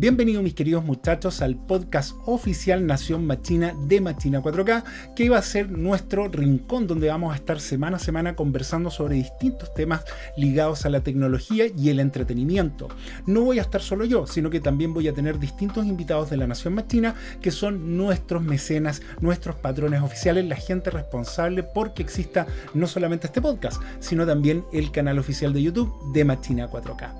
Bienvenidos mis queridos muchachos al podcast oficial Nación Machina de Machina 4K, que iba a ser nuestro rincón donde vamos a estar semana a semana conversando sobre distintos temas ligados a la tecnología y el entretenimiento. No voy a estar solo yo, sino que también voy a tener distintos invitados de la Nación Machina que son nuestros mecenas, nuestros patrones oficiales, la gente responsable porque exista no solamente este podcast, sino también el canal oficial de YouTube de Machina 4K.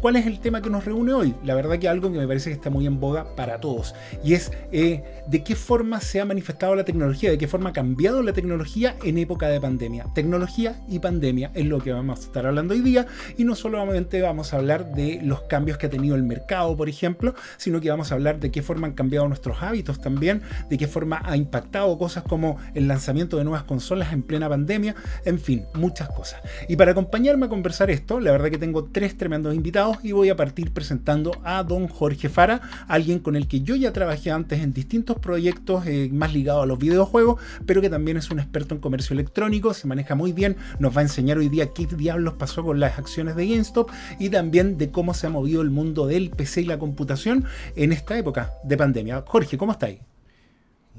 ¿Cuál es el tema que nos reúne hoy? La verdad que algo que me parece que está muy en boga para todos. Y es eh, de qué forma se ha manifestado la tecnología, de qué forma ha cambiado la tecnología en época de pandemia. Tecnología y pandemia es lo que vamos a estar hablando hoy día. Y no solamente vamos a hablar de los cambios que ha tenido el mercado, por ejemplo, sino que vamos a hablar de qué forma han cambiado nuestros hábitos también, de qué forma ha impactado cosas como el lanzamiento de nuevas consolas en plena pandemia, en fin, muchas cosas. Y para acompañarme a conversar esto, la verdad que tengo tres tremendos invitados y voy a partir presentando a don Jorge Jefara, alguien con el que yo ya trabajé antes en distintos proyectos eh, más ligados a los videojuegos, pero que también es un experto en comercio electrónico, se maneja muy bien, nos va a enseñar hoy día qué diablos pasó con las acciones de GameStop y también de cómo se ha movido el mundo del PC y la computación en esta época de pandemia. Jorge, ¿cómo estáis?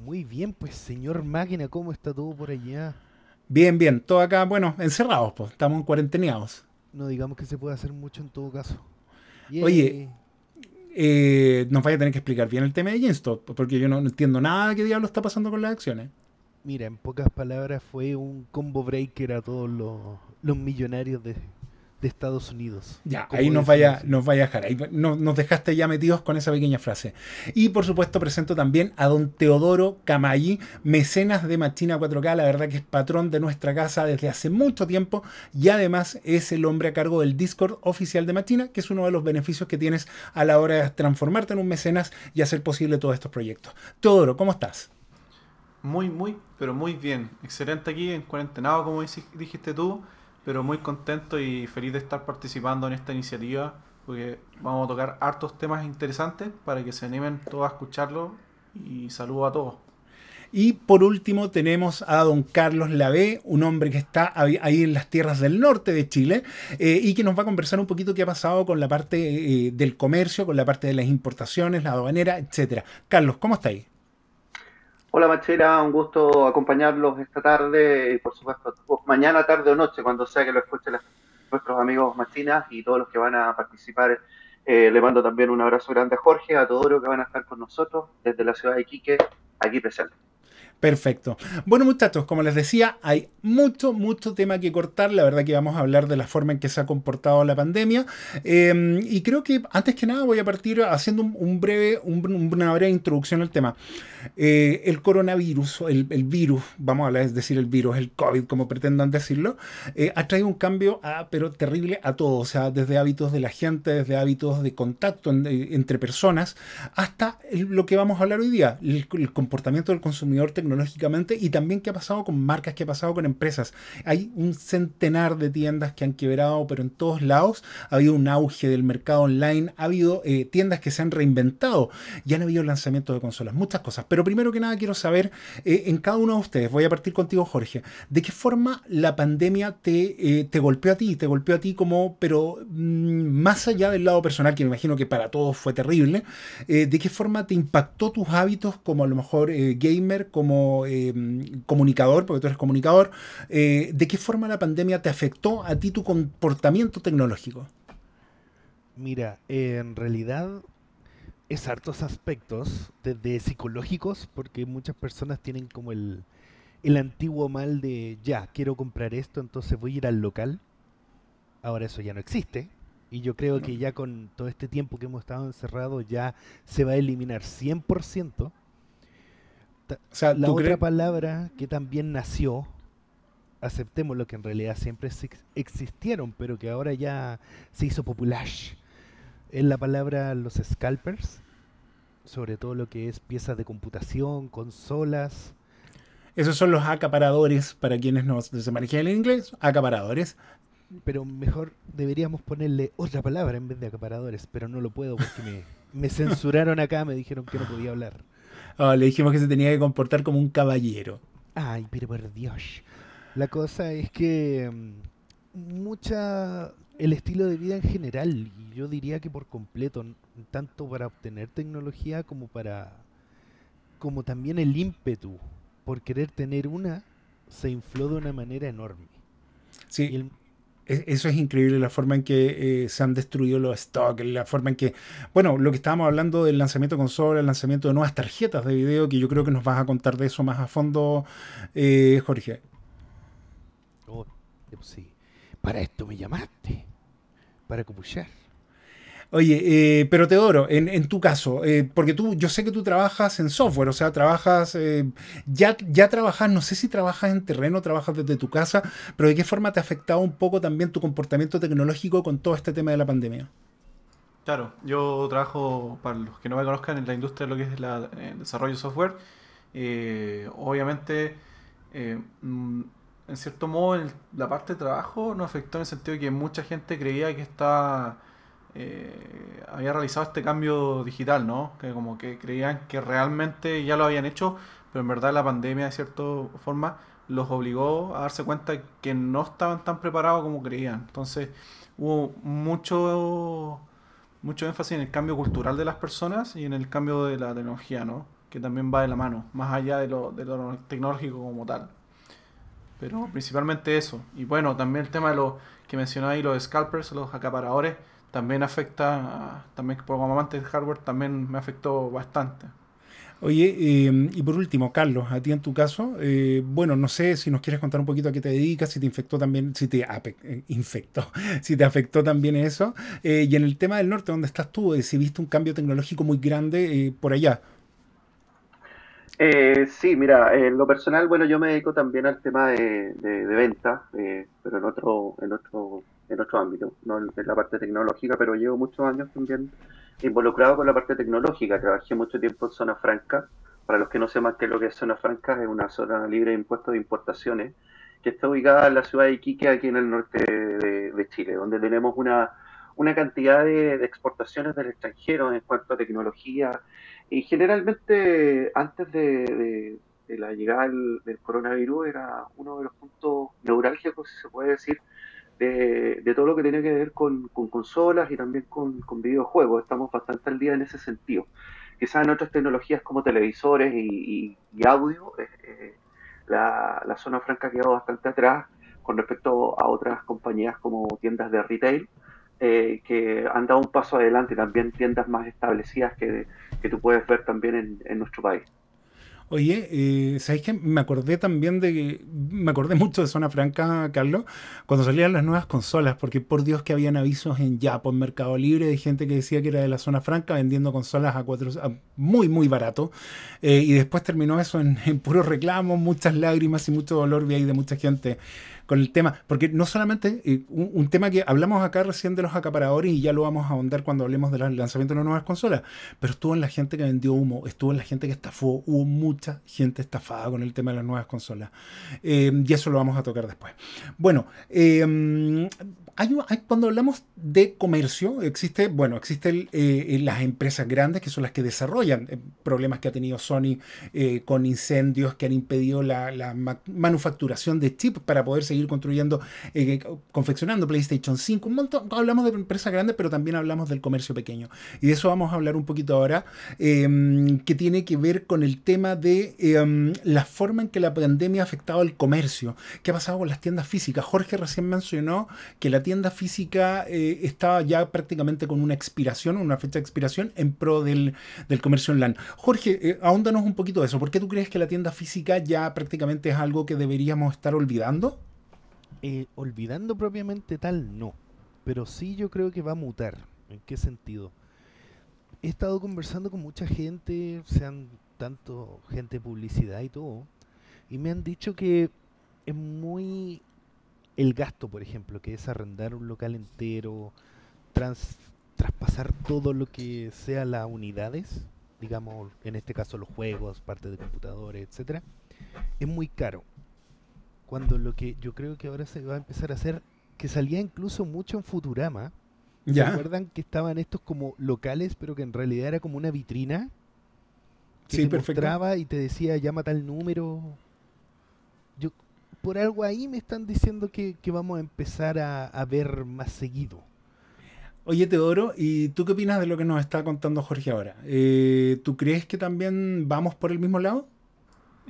Muy bien, pues señor máquina, ¿cómo está todo por allá? Bien, bien, todo acá, bueno, encerrados, pues, estamos en cuarenteneados. No digamos que se puede hacer mucho en todo caso. Oye, eh, nos vaya a tener que explicar bien el tema de GameStop, porque yo no, entiendo nada de qué diablo está pasando con las acciones. Mira, en pocas palabras fue un combo breaker a todos los millonarios de, de Estados Unidos. Ya, ahí nos vaya, nos vaya a dejar. Ahí nos dejaste ya metidos con esa pequeña frase. Y por supuesto presento también a don Teodoro Camayi, mecenas de Machina 4K, la verdad que es patrón de nuestra casa desde hace mucho tiempo y además es el hombre a cargo del Discord oficial de Machina, que es uno de los beneficios que tienes a la hora de transformarte en un mecenas y hacer posible todos estos proyectos. Teodoro, ¿cómo estás? Muy, muy, pero muy bien. Excelente aquí en cuarentenado, como dijiste tú pero muy contento y feliz de estar participando en esta iniciativa, porque vamos a tocar hartos temas interesantes para que se animen todos a escucharlo y saludo a todos. Y por último tenemos a don Carlos Lavé, un hombre que está ahí en las tierras del norte de Chile eh, y que nos va a conversar un poquito qué ha pasado con la parte eh, del comercio, con la parte de las importaciones, la aduanera, etcétera. Carlos, ¿cómo está ahí? Hola Machera, un gusto acompañarlos esta tarde y por supuesto mañana, tarde o noche, cuando sea que lo escuchen nuestros amigos machinas y todos los que van a participar. Eh, le mando también un abrazo grande a Jorge, a todos los que van a estar con nosotros desde la ciudad de Iquique, aquí presente. Perfecto. Bueno, muchachos, como les decía, hay mucho, mucho tema que cortar. La verdad que vamos a hablar de la forma en que se ha comportado la pandemia. Em, y creo que antes que nada voy a partir haciendo un, breve, una breve introducción al tema. Eh, el coronavirus, el, virus, vamos a decir el virus, el COVID, como pretendan decirlo, eh, ha traído un cambio, pero terrible a todo. O sea, desde hábitos de la gente, desde hábitos de contacto entre personas, hasta lo que vamos a hablar hoy día, el, comportamiento del consumidor tecnológicamente y también qué ha pasado con marcas, qué ha pasado con empresas. Hay un centenar de tiendas que han quebrado, pero en todos lados ha habido un auge del mercado online, ha habido eh, tiendas que se han reinventado y han habido lanzamientos de consolas, muchas cosas. Pero primero que nada quiero saber eh, en cada uno de ustedes, voy a partir contigo Jorge, ¿de qué forma la pandemia te, eh, te golpeó a ti? Te golpeó a ti como, pero mm, más allá del lado personal, que me imagino que para todos fue terrible, ¿de qué forma te impactó tus hábitos como a lo mejor gamer, como comunicador, porque tú eres comunicador, eh, ¿de qué forma la pandemia te afectó a ti tu comportamiento tecnológico? Mira, en realidad es hartos aspectos, desde psicológicos, porque muchas personas tienen como el, el antiguo mal de, ya, quiero comprar esto, entonces voy a ir al local. Ahora eso ya no existe. Y yo creo que ya con todo este tiempo que hemos estado encerrados ya se va a eliminar 100% la otra palabra que también nació, aceptemos lo que en realidad siempre existieron, pero que ahora ya se hizo popular, es la palabra los scalpers, sobre todo lo que es piezas de computación, consolas. Esos son los acaparadores, para quienes no se manejan en inglés, acaparadores. Pero mejor deberíamos ponerle otra palabra en vez de acaparadores, pero no lo puedo porque me, me censuraron acá, me dijeron que no podía hablar. Oh, le dijimos que se tenía que comportar como un caballero. Ay, pero por Dios. La cosa es que mm, mucha el estilo de vida en general, y yo diría que por completo, tanto para obtener tecnología como para como también el ímpetu por querer tener una se infló de una manera enorme. Sí. E, eso es increíble, la forma en que eh, se han destruido los stocks, la forma en que, bueno, lo que estábamos hablando del lanzamiento de consola, el lanzamiento de nuevas tarjetas de video, que yo creo que nos vas a contar de eso más a fondo, eh, Jorge. Oh, sí. Para esto me llamaste, para copuchar. Oye, eh, pero Teodoro, en, en tu caso, eh, porque tú, yo sé que tú trabajas en software, o sea, trabajas, eh, ya, ya trabajas, no sé si trabajas en terreno, trabajas desde tu casa, pero ¿de qué forma te ha afectado un poco también tu comportamiento tecnológico con todo este tema de la pandemia? Claro, yo trabajo, para los que no me conozcan, en la industria de lo que es el desarrollo de software. obviamente, mm, en cierto modo, la parte de trabajo nos afectó en el sentido de que mucha gente creía que estaba eh, había realizado este cambio digital, ¿no? Que como que creían que realmente ya lo habían hecho, pero en verdad la pandemia de cierta forma los obligó a darse cuenta que no estaban tan preparados como creían. Entonces hubo mucho, mucho énfasis en el cambio cultural de las personas y en el cambio de la tecnología, ¿no? Que también va de la mano, más allá de lo, de lo tecnológico como tal. Pero principalmente eso. Y bueno, también el tema de lo que mencionó ahí, los scalpers, los acaparadores también afecta, también como amante de hardware, también me afectó bastante. Oye, eh, y por último, Carlos, a ti en tu caso, eh, bueno, no sé si nos quieres contar un poquito a qué te dedicas, si te infectó también, si te eh, infectó, si te afectó también eso. y en el tema del norte, donde estás tú, si viste un cambio tecnológico muy grande por allá. Sí, mira, en lo personal, bueno, yo me dedico también al tema de, de, venta, pero en otro, en otro en otro ámbito, no en la parte tecnológica, pero llevo muchos años también involucrado con la parte tecnológica. Trabajé mucho tiempo en Zona Franca. Para los que no sepan qué es lo que es Zona Franca, es una zona libre de impuestos de importaciones que está ubicada en la ciudad de Iquique, aquí en el norte de, Chile, donde tenemos una, una cantidad de, exportaciones del extranjero en cuanto a tecnología. Y generalmente, antes de, la llegada del, coronavirus, era uno de los puntos neurálgicos, si se puede decir, de, todo lo que tiene que ver con, consolas y también con, videojuegos. Estamos bastante al día en ese sentido. Quizás en otras tecnologías como televisores y, audio, eh, eh, la, zona franca ha quedado bastante atrás con respecto a otras compañías como tiendas de retail. Eh, que han dado un paso adelante y también tiendas más establecidas que, que tú puedes ver también en nuestro país. Oye, eh, ¿sabéis que me acordé también de. Me acordé mucho de Zona Franca, Carlos, cuando salían las nuevas consolas, porque por Dios que habían avisos en Japón, Mercado Libre, de gente que decía que era de la Zona Franca vendiendo consolas a cuatro. muy, muy barato. Eh, y después terminó eso en, en puros reclamos, muchas lágrimas y mucho dolor de ahí de mucha gente con el tema, porque no solamente eh, un, tema que hablamos acá recién de los acaparadores y ya lo vamos a ahondar cuando hablemos del lanzamiento de las nuevas consolas, pero estuvo en la gente que vendió humo, estuvo en la gente que estafó, hubo mucha gente estafada con el tema de las nuevas consolas. Eh, y eso lo vamos a tocar después. Bueno, eh, cuando hablamos de comercio, existe, bueno, existen las empresas grandes que son las que desarrollan problemas que ha tenido Sony con incendios que han impedido la, la manufacturación de chips para poder seguir construyendo, eh, confeccionando PlayStation 5. Un montón, hablamos de empresas grandes, pero también hablamos del comercio pequeño. Y de eso vamos a hablar un poquito ahora, em, que tiene que ver con el tema de em, la forma en que la pandemia ha afectado al comercio. ¿Qué ha pasado con las tiendas físicas? Jorge recién mencionó que la tienda física eh, estaba ya prácticamente con una expiración, una fecha de expiración en pro del, comercio online. Jorge, eh, ahóndanos un poquito de eso. ¿Por qué tú crees que la tienda física ya prácticamente es algo que deberíamos estar olvidando? Eh, olvidando propiamente tal, no. Pero sí yo creo que va a mutar. ¿En qué sentido? He estado conversando con mucha gente, sean tanto gente de publicidad y todo, y me han dicho que es muy el gasto, por ejemplo, que es arrendar un local entero, traspasar todo lo que sea las unidades, digamos, en este caso los juegos, parte de computadores, etcétera, es muy caro cuando lo que yo creo que ahora se va a empezar a hacer, que salía incluso mucho en Futurama, ¿Ya? ¿se acuerdan que estaban estos como locales, pero que en realidad era como una vitrina? Que sí, te mostraba y te decía, llama tal número. Yo, por algo ahí me están diciendo que, vamos a empezar a, ver más seguido. Oye, Teodoro, ¿y tú qué opinas de lo que nos está contando Jorge ahora? Eh, ¿Tú crees que también vamos por el mismo lado?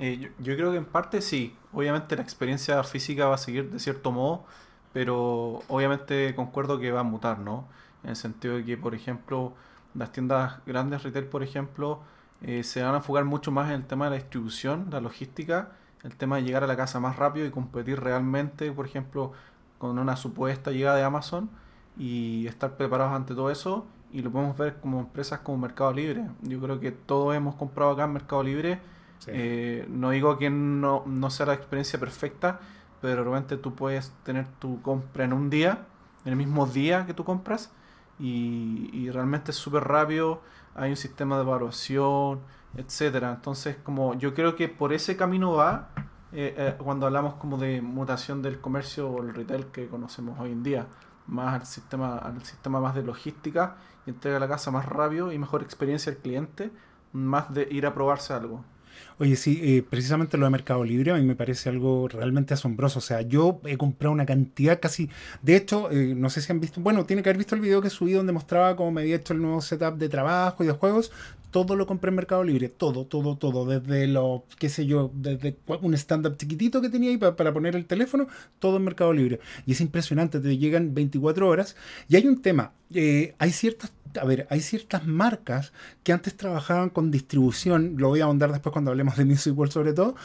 Eh, yo, yo creo que en parte sí. Obviamente la experiencia física va a seguir de cierto modo, pero obviamente concuerdo que va a mutar, ¿no? En el sentido de que, por ejemplo, las tiendas grandes retail, por ejemplo, eh, se van a enfocar mucho más en el tema de la distribución, la logística, el tema de llegar a la casa más rápido y competir realmente, por ejemplo, con una supuesta llegada de Amazon y estar preparados ante todo eso. Y lo podemos ver como empresas como Mercado Libre. Yo creo que todos hemos comprado acá en Mercado Libre. Eh, no digo que no, no sea la experiencia perfecta, pero realmente tú puedes tener tu compra en un día, en el mismo día que tú compras, y, y realmente es súper rápido, hay un sistema de evaluación, etcétera. Entonces, como yo creo que por ese camino va eh, eh, cuando hablamos como de mutación del comercio o el retail que conocemos hoy en día, más al sistema, al sistema más de logística y entrega a la casa más rápido y mejor experiencia al cliente, más de ir a probarse algo. Oye, sí, eh, precisamente lo de Mercado Libre a mí me parece algo realmente asombroso. O sea, yo he comprado una cantidad casi... De hecho, eh, no sé si han visto... Bueno, tiene que haber visto el video que subí donde mostraba cómo me había hecho el nuevo setup de trabajo y de juegos. Todo lo compré en Mercado Libre. Todo, todo, todo. Desde lo, qué sé yo, desde un stand-up chiquitito que tenía ahí para, para poner el teléfono, todo en Mercado Libre. Y es impresionante, te llegan 24 horas. Y hay un tema. eh, hay ciertas a ver, hay ciertas marcas que antes trabajaban con distribución, lo voy a ahondar después cuando hablemos de Music World sobre todo,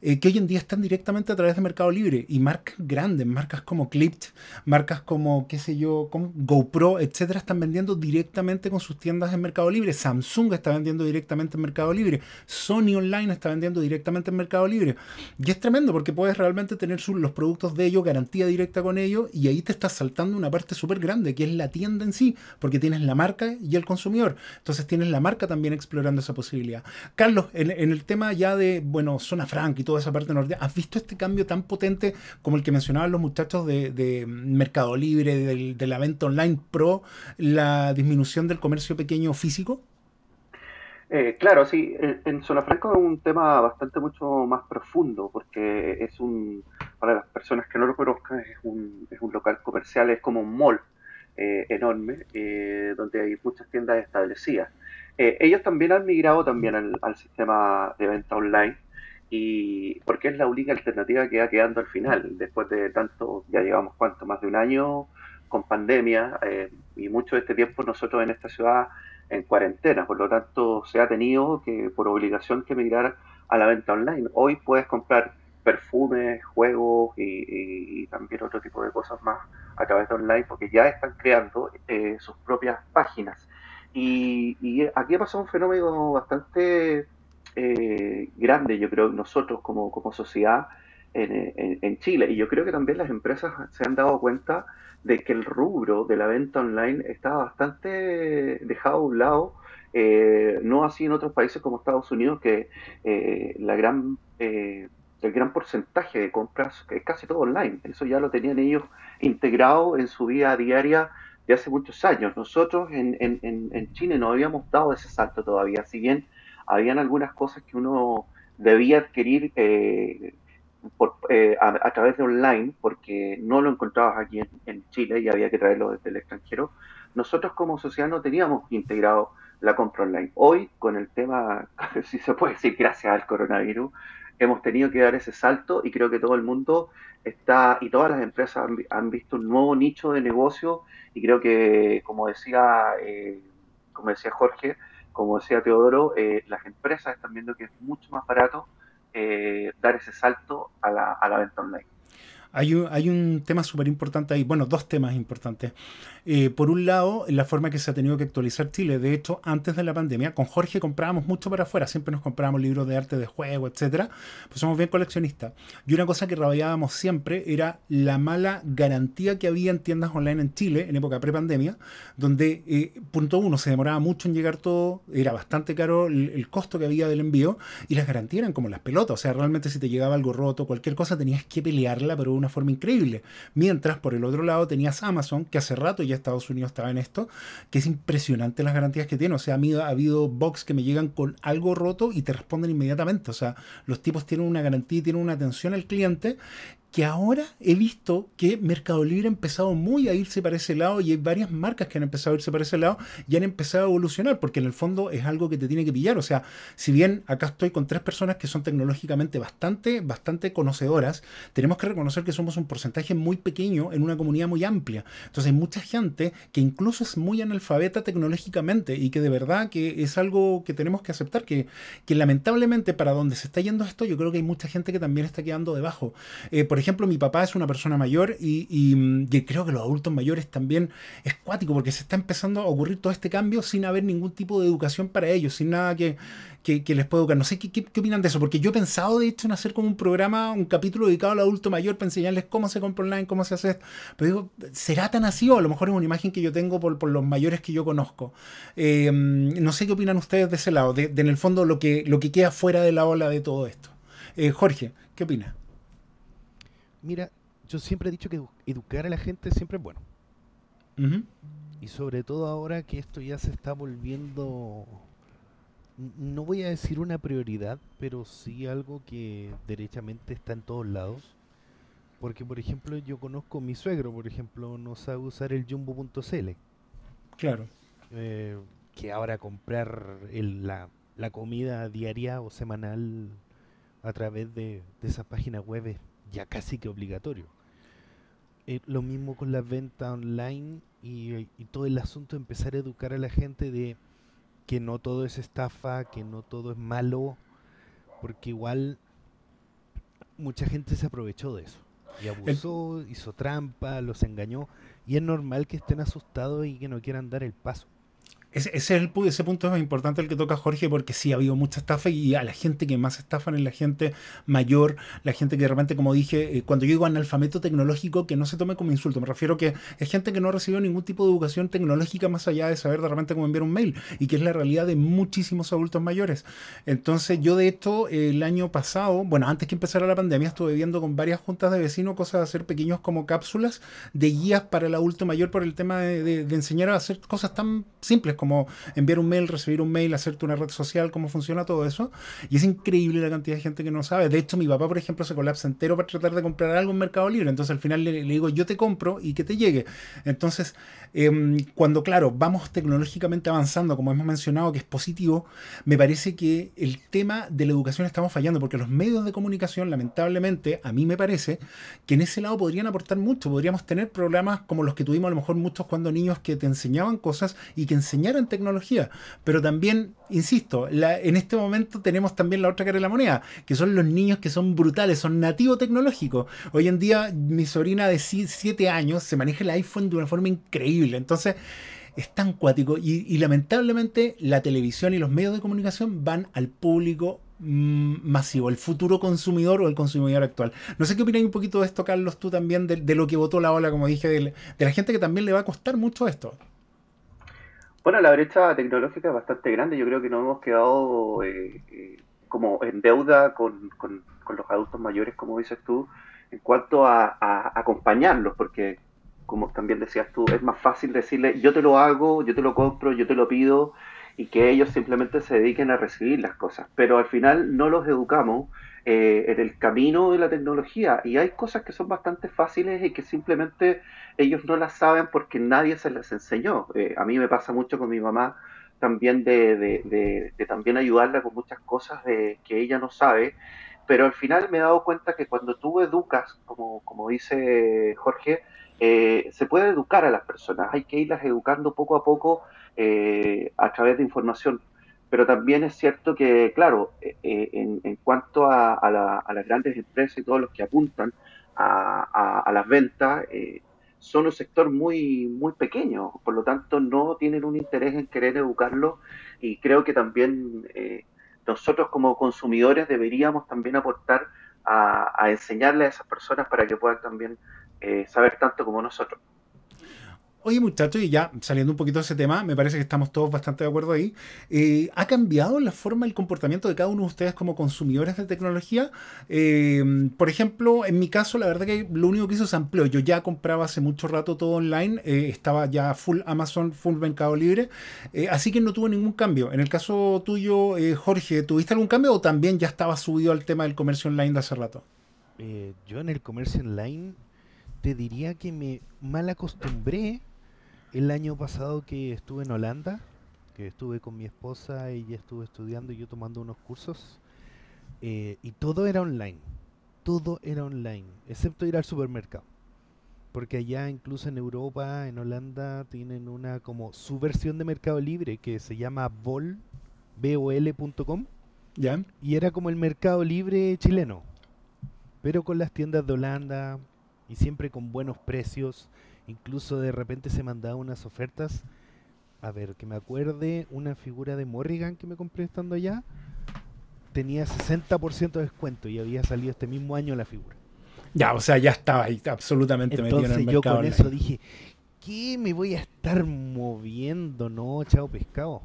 eh, que hoy en día están directamente a través de Mercado Libre y marcas grandes, marcas como Clipped, marcas como, qué sé yo, como GoPro, etcétera, están vendiendo directamente con sus tiendas en Mercado Libre. Samsung está vendiendo directamente en Mercado Libre. Sony Online está vendiendo directamente en Mercado Libre. Y es tremendo porque puedes realmente tener los productos de ellos, garantía directa con ellos, y ahí te estás saltando una parte súper grande, que es la tienda en sí, porque tienes la marca y el consumidor. Entonces tienes la marca también explorando esa posibilidad. Carlos, en, el tema ya de, bueno, zona franca y toda esa parte norte, ¿has visto este cambio tan potente como el que mencionaban los muchachos de, de Mercado Libre, del- de la venta online pro, la disminución del comercio pequeño físico? Eh, claro, sí, en, Zona Franca es un tema bastante mucho más profundo, porque es un, para las personas que no lo conozcan, es un, es un local comercial, es como un mall eh, enorme, eh, donde hay muchas tiendas establecidas. Eh, ellos también han migrado también al, sistema de venta online, y porque es la única alternativa que va quedando al final, después de tanto, ya llevamos cuánto, más de un año con pandemia, y mucho de este tiempo nosotros en esta ciudad en cuarentena, por lo tanto se ha tenido que por obligación que migrar a la venta online. Hoy puedes comprar perfumes, juegos y, también otro tipo de cosas más a través de online porque ya están creando eh, sus propias páginas. Y, aquí ha pasado un fenómeno bastante eh, grande, yo creo, nosotros como, como sociedad en- en Chile. Y yo creo que también las empresas se han dado cuenta de que el rubro de la venta online está bastante dejado a un lado, eh, no así en otros países como Estados Unidos, que eh, la gran, eh, el gran porcentaje de compras es casi todo online. Eso ya lo tenían ellos integrado en su vida diaria de hace muchos años. Nosotros en, en, en, Chile no habíamos dado ese salto todavía, si bien habían algunas cosas que uno debía adquirir eh, por, eh, a, través de online, porque no lo encontrabas aquí en, Chile y había que traerlo desde el extranjero, nosotros como sociedad no teníamos integrado la compra online. Hoy, con el tema, si se puede decir, gracias al coronavirus, hemos tenido que dar ese salto y creo que todo el mundo está, y todas las empresas han, han visto un nuevo nicho de negocio y creo que, como decía, eh, como decía Jorge, como decía Teodoro, eh, las empresas están viendo que es mucho más barato eh, dar ese salto a la, a la venta online. Hay un, hay un tema súper importante ahí, bueno, dos temas importantes. Eh, por un lado, la forma que se ha tenido que actualizar Chile. De hecho, antes de la pandemia, con Jorge comprábamos mucho para afuera, siempre nos comprábamos libros de arte, de juego, etcétera. Pues somos bien coleccionistas. Y una cosa que rabiábamos siempre era la mala garantía que había en tiendas online en Chile en época pre-pandemia, donde, eh, punto uno, se demoraba mucho en llegar todo, era bastante caro el, el, costo que había del envío, y las garantías eran como las pelotas. O sea, realmente si te llegaba algo roto, cualquier cosa, tenías que pelearla, pero una forma increíble. Mientras, por el otro lado, tenías Amazon, que hace rato ya Estados Unidos estaba en esto, que es impresionante las garantías que tiene. O sea, a mí ha habido box que me llegan con algo roto y te responden inmediatamente. O sea, los tipos tienen una garantía y tienen una atención al cliente que ahora he visto que Mercado Libre ha empezado muy a irse para ese lado y hay varias marcas que han empezado a irse para ese lado y han empezado a evolucionar, porque en el fondo es algo que te tiene que pillar. O sea, si bien acá estoy con tres personas que son tecnológicamente bastante, bastante conocedoras, tenemos que reconocer que somos un porcentaje muy pequeño en una comunidad muy amplia. Entonces hay mucha gente que incluso es muy analfabeta tecnológicamente y que de verdad que es algo que tenemos que aceptar, que, que lamentablemente para donde se está yendo esto, yo creo que hay mucha gente que también está quedando debajo. Eh, por ejemplo, mi papá es una persona mayor y, creo que los adultos mayores también es cuático porque se está empezando a ocurrir todo este cambio sin haber ningún tipo de educación para ellos, sin nada que, les pueda educar. No sé ¿qué, opinan de eso, porque yo he pensado de hecho en hacer como un programa, un capítulo dedicado al adulto mayor para enseñarles cómo se compra online, cómo se hace esto. Pero digo, ¿será tan así o a lo mejor es una imagen que yo tengo por, los mayores que yo conozco? Eh, no sé qué opinan ustedes de ese lado, de, en el fondo lo que, lo que queda fuera de la ola de todo esto. Eh, Jorge, ¿qué opinas? Mira, yo siempre he dicho que educar a la gente siempre es bueno. Y sobre todo ahora que esto ya se está volviendo, no voy a decir una prioridad, pero sí algo que derechamente está en todos lados. Porque, por ejemplo, yo conozco a mi suegro, por ejemplo, no sabe usar el jumbo.cl. Claro. Eh, que ahora comprar la, la, comida diaria o semanal a través de, de esa página web es ya casi que obligatorio. Eh, lo mismo con la venta online y, todo el asunto de empezar a educar a la gente de que no todo es estafa, que no todo es malo, porque igual mucha gente se aprovechó de eso. Y abusó, hizo trampa, los engañó. Y es normal que estén asustados y que no quieran dar el paso. Ese, ese, es el, ese punto es importante el que toca Jorge, porque sí ha habido mucha estafa y a la gente que más estafan es la gente mayor, la gente que de repente, como dije, eh, cuando yo digo analfabeto tecnológico, que no se tome como insulto, me refiero que es gente que no recibió ningún tipo de educación tecnológica más allá de saber de repente cómo enviar un mail, y que es la realidad de muchísimos adultos mayores. Entonces, yo de esto, el año pasado, bueno, antes que empezara la pandemia, estuve viendo con varias juntas de vecinos cosas de hacer pequeños como cápsulas de guías para el adulto mayor por el tema de, de enseñar a hacer cosas tan simples como enviar un mail, recibir un mail, hacerte una red social, cómo funciona todo eso. Y es increíble la cantidad de gente que no sabe. De hecho, mi papá, por ejemplo, se colapsa entero para tratar de comprar algo en Mercado Libre. Entonces, al final le, digo, yo te compro y que te llegue. Entonces, em, cuando, claro, vamos tecnológicamente avanzando, como hemos mencionado, que es positivo, me parece que el tema de la educación estamos fallando, porque los medios de comunicación, lamentablemente, a mí me parece que en ese lado podrían aportar mucho. Podríamos tener programas como los que tuvimos a lo mejor muchos cuando niños que te enseñaban cosas y que enseñaran tecnología pero también, insisto, en este momento tenemos también la otra cara de la moneda, que son los niños que son brutales, son nativos tecnológicos. Hoy en día mi sobrina de 7 años se maneja el iPhone de una forma increíble. Entonces, es tan cuático y, lamentablemente la televisión y los medios de comunicación van al público mm, masivo, el futuro consumidor o el consumidor actual. No sé qué opinas un poquito de esto, Carlos, tú también, de, lo que votó la ola, como dije, de, la gente que también le va a costar mucho esto. Bueno, la brecha tecnológica es bastante grande. Yo creo que nos hemos quedado eh, eh, como en deuda con, con, los adultos mayores, como dices tú, en cuanto a, acompañarlos, porque como también decías tú, es más fácil decirle yo te lo hago, yo te lo compro, yo te lo pido y que ellos simplemente se dediquen a recibir las cosas. Pero al final no los educamos eh, en el camino de la tecnología. Y hay cosas que son bastante fáciles y que simplemente ellos no las saben porque nadie se las enseñó. Eh, a mí me pasa mucho con mi mamá también de, también ayudarla con muchas cosas de, que ella no sabe. Pero al final me he dado cuenta que cuando tú educas, como, como dice Jorge, eh, se puede educar a las personas. Hay que irlas educando poco a poco a través de información pero también es cierto que, claro, eh, eh, en, cuanto a, las grandes empresas y todos los que apuntan a, las ventas, eh, son un sector muy, muy pequeño, por lo tanto no tienen un interés en querer educarlo y creo que también nosotros como consumidores deberíamos también aportar a, enseñarle a esas personas para que puedan también saber tanto como nosotros. Oye, muchachos, y ya saliendo un poquito de ese tema, me parece que estamos todos bastante de acuerdo ahí. Eh, ¿Ha cambiado la forma, el comportamiento de cada uno de ustedes como consumidores de tecnología? Eh, por ejemplo, en mi caso, la verdad que lo único que hizo es amplió. Yo ya compraba hace mucho rato todo online, eh, estaba ya full Amazon, full Mercado Libre, así que no tuve ningún cambio. En el caso tuyo, Jorge, ¿tuviste algún cambio o también ya estaba subido al tema del comercio online de hace rato? Yo en el comercio online te diría que me mal acostumbré el año pasado que estuve en Holanda, que estuve con mi esposa, ella estuvo estudiando y yo tomando unos cursos, eh, y todo era online, todo era online, excepto ir al supermercado. Porque allá incluso en Europa, en Holanda, tienen una como su versión de Mercado Libre que se llama Vol, bol.com. ¿Ya? Y era como el Mercado Libre chileno, pero con las tiendas de Holanda y siempre con buenos precios. Incluso de repente se mandaban unas ofertas. A ver, que me acuerde, una figura de Morrigan que me compré estando allá tenía 60% de descuento y había salido este mismo año la figura. Ya, o sea, ya estaba ahí absolutamente metido en el Entonces yo mercado. con online. eso dije, ¿qué me voy a estar moviendo? No, chao pescado.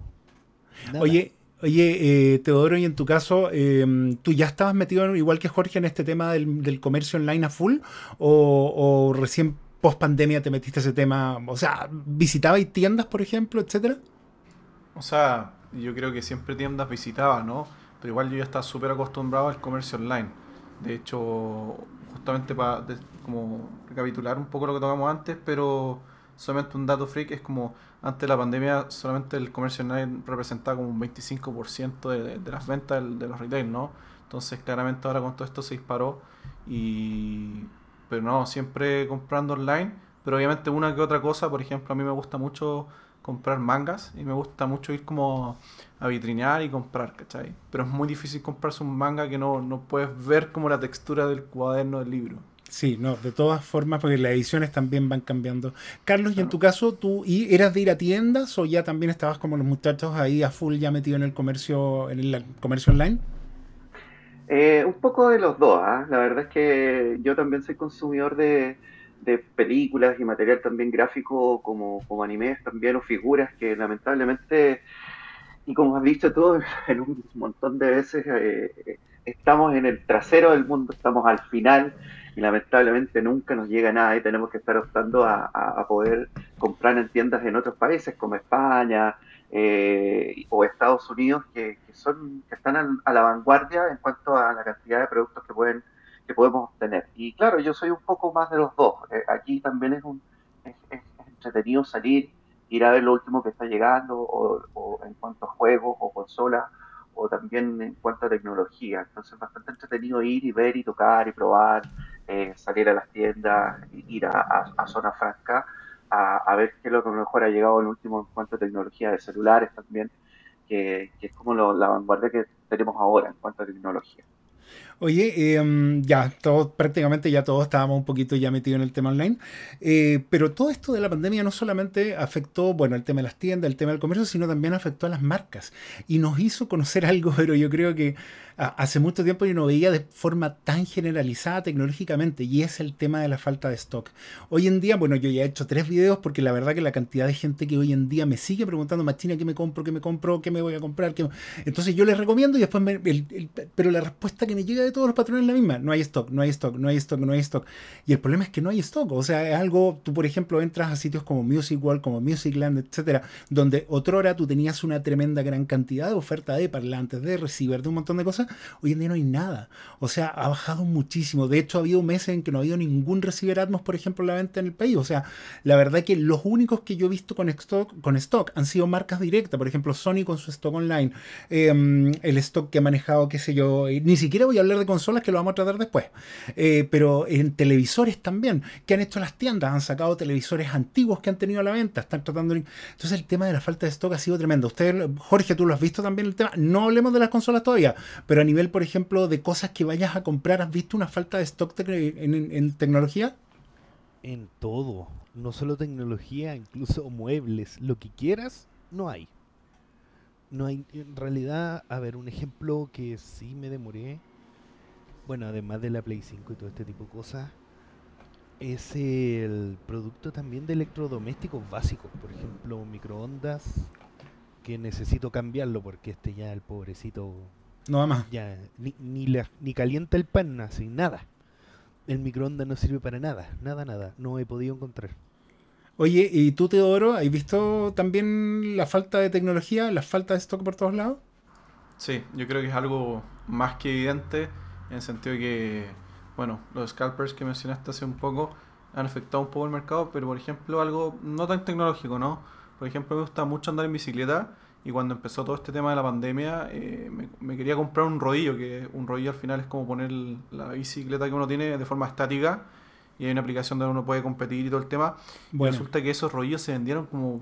Nada. Oye, oye, eh, Teodoro, y en tu caso, eh, ¿tú ya estabas metido, igual que Jorge, en este tema del, del comercio online a full? ¿O, o recién post pandemia te metiste ese tema? O sea, ¿visitabas tiendas, por ejemplo, etcétera? O sea, yo creo que siempre tiendas visitaba, ¿no? Pero igual yo ya estaba súper acostumbrado al comercio online. De hecho, justamente para como recapitular un poco lo que tocamos antes, pero solamente un dato freak es como antes de la pandemia solamente el comercio online representaba como un 25% de, de las ventas del- de los retail, ¿no? Entonces claramente ahora con todo esto se disparó y... Pero no, siempre comprando online, pero obviamente una que otra cosa, por ejemplo, a mí me gusta mucho comprar mangas y me gusta mucho ir como a vitrinear y comprar, ¿cachai? Pero es muy difícil comprarse un manga que no, no puedes ver como la textura del cuaderno del libro. Sí, no, de todas formas, porque las ediciones también van cambiando. Carlos, y en tu caso, ¿tú y- eras de ir a tiendas o ya también estabas como los muchachos ahí a full ya metido en el comercio, en el comercio online? Eh, un poco de los dos, ¿ah? La verdad es que yo también soy consumidor de, de películas y material también gráfico como, como animes también o figuras que lamentablemente, y como has visto tú en un montón de veces, eh, estamos en el trasero del mundo, estamos al final y lamentablemente nunca nos llega nada y tenemos que estar optando a- a poder comprar en tiendas en otros países como España eh, o Estados Unidos que, son que están a la vanguardia en cuanto a la cantidad de productos que pueden que podemos obtener. Y claro yo soy un poco más de los dos. Eh, aquí también es un es- es entretenido salir ir a ver lo último que está llegando o, o en cuanto a juegos o consolas o también en cuanto a tecnología. Entonces es bastante entretenido ir y ver y tocar y probar eh, salir a las tiendas ir a, a, a zona franca a, a ver qué es lo que mejor ha llegado el último en cuanto a tecnología de celulares también, que, que es como lo- la vanguardia que tenemos ahora en cuanto a tecnología. Oye, eh, ya, todos, prácticamente ya todos estábamos un poquito ya metidos en el tema online, eh, pero todo esto de la pandemia no solamente afectó, bueno, el tema de las tiendas, el tema del comercio, sino también afectó a las marcas y nos hizo conocer algo, pero yo creo que a- hace mucho tiempo yo no veía de forma tan generalizada tecnológicamente y es el tema de la falta de stock. Hoy en día, bueno, yo ya he hecho tres videos porque la verdad que la cantidad de gente que hoy en día me sigue preguntando, Machina, ¿qué me compro? ¿Qué me compro? ¿Qué me voy a comprar? ¿Qué... Entonces yo les recomiendo y después me- el- el- pero la respuesta que me llega todos los patrones es la misma. No hay stock, no hay stock, no hay stock, no hay stock. Y el problema es que no hay stock. O sea, es algo, tú por ejemplo entras a sitios como Music World, como Musicland, etcétera, donde otrora tú tenías una tremenda gran cantidad de oferta de parlantes, de receiver, de un montón de cosas. Hoy en día no hay nada. O sea, ha bajado muchísimo. De hecho, ha habido meses en que no ha habido ningún receiver Atmos, por ejemplo, a la venta en el país. O sea, la verdad que los únicos que yo he visto con stock, con stock han sido marcas directas. Por ejemplo, Sony con su stock online. Eh, el stock que ha manejado, qué sé yo. eh, Ni siquiera voy a hablar de consolas que lo vamos a tratar después. Eh, pero en televisores también. ¿Qué han hecho las tiendas? Han sacado televisores antiguos que han tenido a la venta. Están tratando. de- Entonces el tema de la falta de stock ha sido tremendo. Usted, Jorge, tú lo has visto también el tema. No hablemos de las consolas todavía. Pero a nivel, por ejemplo, de cosas que vayas a comprar, ¿has visto una falta de stock en- en tecnología? En todo, no solo tecnología, incluso muebles, lo que quieras, no hay. No hay, en realidad, a ver, un ejemplo que sí me demoré, bueno, además de la Play 5 y todo este tipo de cosas, es el producto también de electrodomésticos básicos, por ejemplo, microondas, que necesito cambiarlo porque este ya, el pobrecito, No más. ya ni, ni, la- ni calienta el pan, así, nada. El microondas no sirve para nada, nada, nada, no he podido encontrar. Oye, ¿y tú, Teodoro, has visto también la falta de tecnología, la falta de stock por todos lados? Sí, yo creo que es algo más que evidente en el sentido que bueno, los scalpers que mencionaste hace un poco han afectado un poco el mercado, pero por ejemplo algo no tan tecnológico, ¿no? Por ejemplo, me gusta mucho andar en bicicleta y cuando empezó todo este tema de la pandemia eh, me, quería comprar un rodillo, que un rodillo al final es como poner la bicicleta que uno tiene de forma estática y hay una aplicación donde uno puede competir y todo el tema. resulta que esos rodillos se vendieron como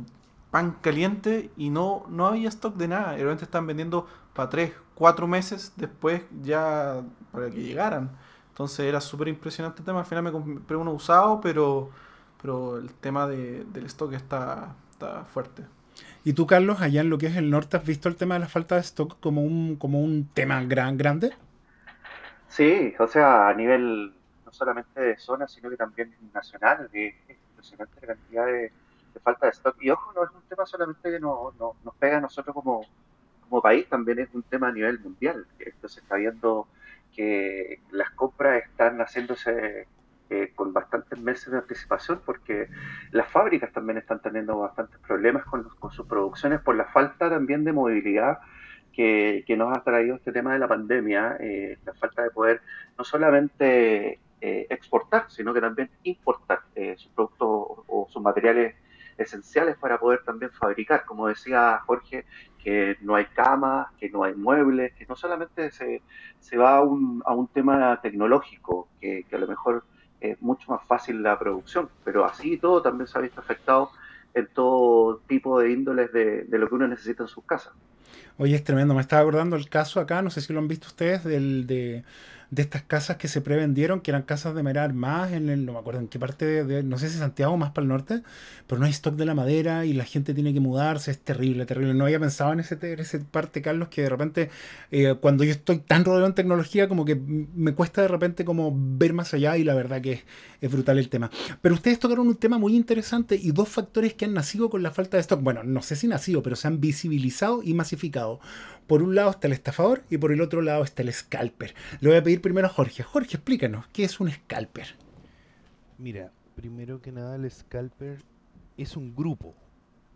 pan caliente y no, no había stock de nada. Realmente están vendiendo para 3, 4 meses después ya para que llegaran. Entonces era súper impresionante el tema. Al final me compré uno usado, pero, pero el tema de, del stock está, está fuerte. ¿Y tú, Carlos, allá en lo que es el norte, has visto el tema de la falta de stock como un, como un tema gran, grande? Sí, o sea, a nivel no solamente de zona, sino que también nacional. Es impresionante la cantidad de, falta de stock. Y ojo, no es un tema solamente que no, nos pega a nosotros como, como país, también es un tema a nivel mundial. Esto se está viendo que las compras están haciéndose eh, con bastantes meses de anticipación porque las fábricas también están teniendo bastantes problemas con, sus producciones por la falta también de movilidad que, nos ha traído este tema de la pandemia, eh, la falta de poder no solamente eh, exportar, sino que también importar sus productos o sus materiales esenciales para poder también fabricar. Como decía Jorge, que no hay camas, que no hay muebles, que no solamente se, se va a un, a un tema tecnológico, que, a lo mejor es mucho más fácil la producción, pero así todo también se ha visto afectado en todo tipo de índoles de, de lo que uno necesita en sus casas. Oye, es tremendo. Me estaba acordando el caso acá, no sé si lo han visto ustedes, del, de, de estas casas que se prevendieron, que eran casas de merar más en el, no me acuerdo en qué parte de, no sé si Santiago, más para el norte, pero no hay stock de la madera y la gente tiene que mudarse, es terrible, terrible. No había pensado en ese, ese parte, Carlos, que de repente, eh, cuando yo estoy tan rodeado en tecnología, como que me cuesta de repente como ver más allá y la verdad que es, es brutal el tema. Pero ustedes tocaron un tema muy interesante y dos factores que han nacido con la falta de stock. Bueno, no sé si nacido, pero se han visibilizado y masificado. Por un lado está el estafador y por el otro lado está el scalper. Le voy a pedir primero a Jorge. Jorge, explícanos, ¿qué es un scalper? Mira, primero que nada el scalper es un grupo,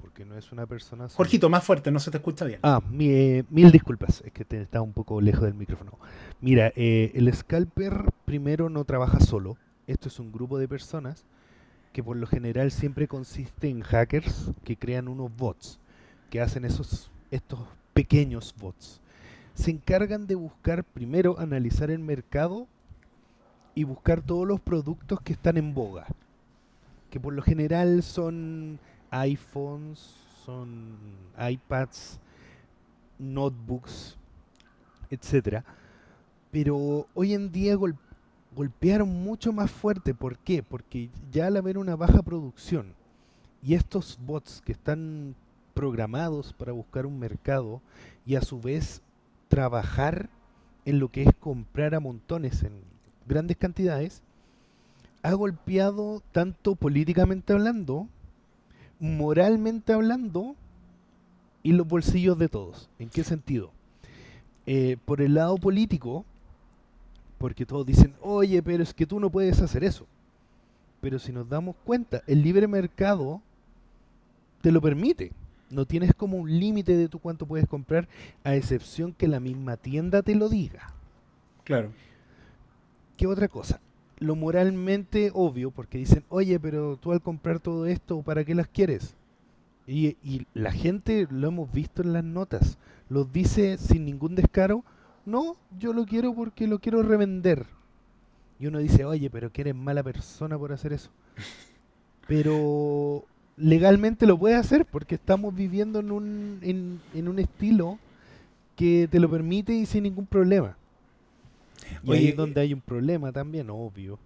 porque no es una persona... Jorgito, más fuerte, no se te escucha bien. Ah, eh, mil disculpas, es que te, está un poco lejos del micrófono. Mira, eh, el scalper primero no trabaja solo, esto es un grupo de personas que por lo general siempre consiste en hackers que crean unos bots que hacen esos estos pequeños bots. Se encargan de buscar primero analizar el mercado y buscar todos los productos que están en boga. Que por lo general son iPhones, son iPads, notebooks, etcétera. Pero hoy en día golpearon mucho más fuerte. ¿Por qué? Porque ya al haber una baja producción y estos bots que están programados para buscar un mercado y a su vez trabajar en lo que es comprar a montones en grandes cantidades, ha golpeado tanto políticamente hablando, moralmente hablando y los bolsillos de todos. ¿En qué sentido? Eh, por el lado político, porque todos dicen, oye, pero es que tú no puedes hacer eso. Pero si nos damos cuenta, el libre mercado te lo permite. No tienes como un límite de tu cuánto puedes comprar, a excepción que la misma tienda te lo diga. Claro. ¿Qué otra cosa? Lo moralmente obvio, porque dicen, oye, pero tú al comprar todo esto, ¿para qué las quieres? Y, y la gente, lo hemos visto en las notas, los dice sin ningún descaro, no, yo lo quiero porque lo quiero revender. Y uno dice, oye, pero que eres mala persona por hacer eso. Pero legalmente lo puedes hacer porque estamos viviendo en un, en, en un estilo que te lo permite y sin ningún problema. Y ahí es donde hay un problema también, obvio.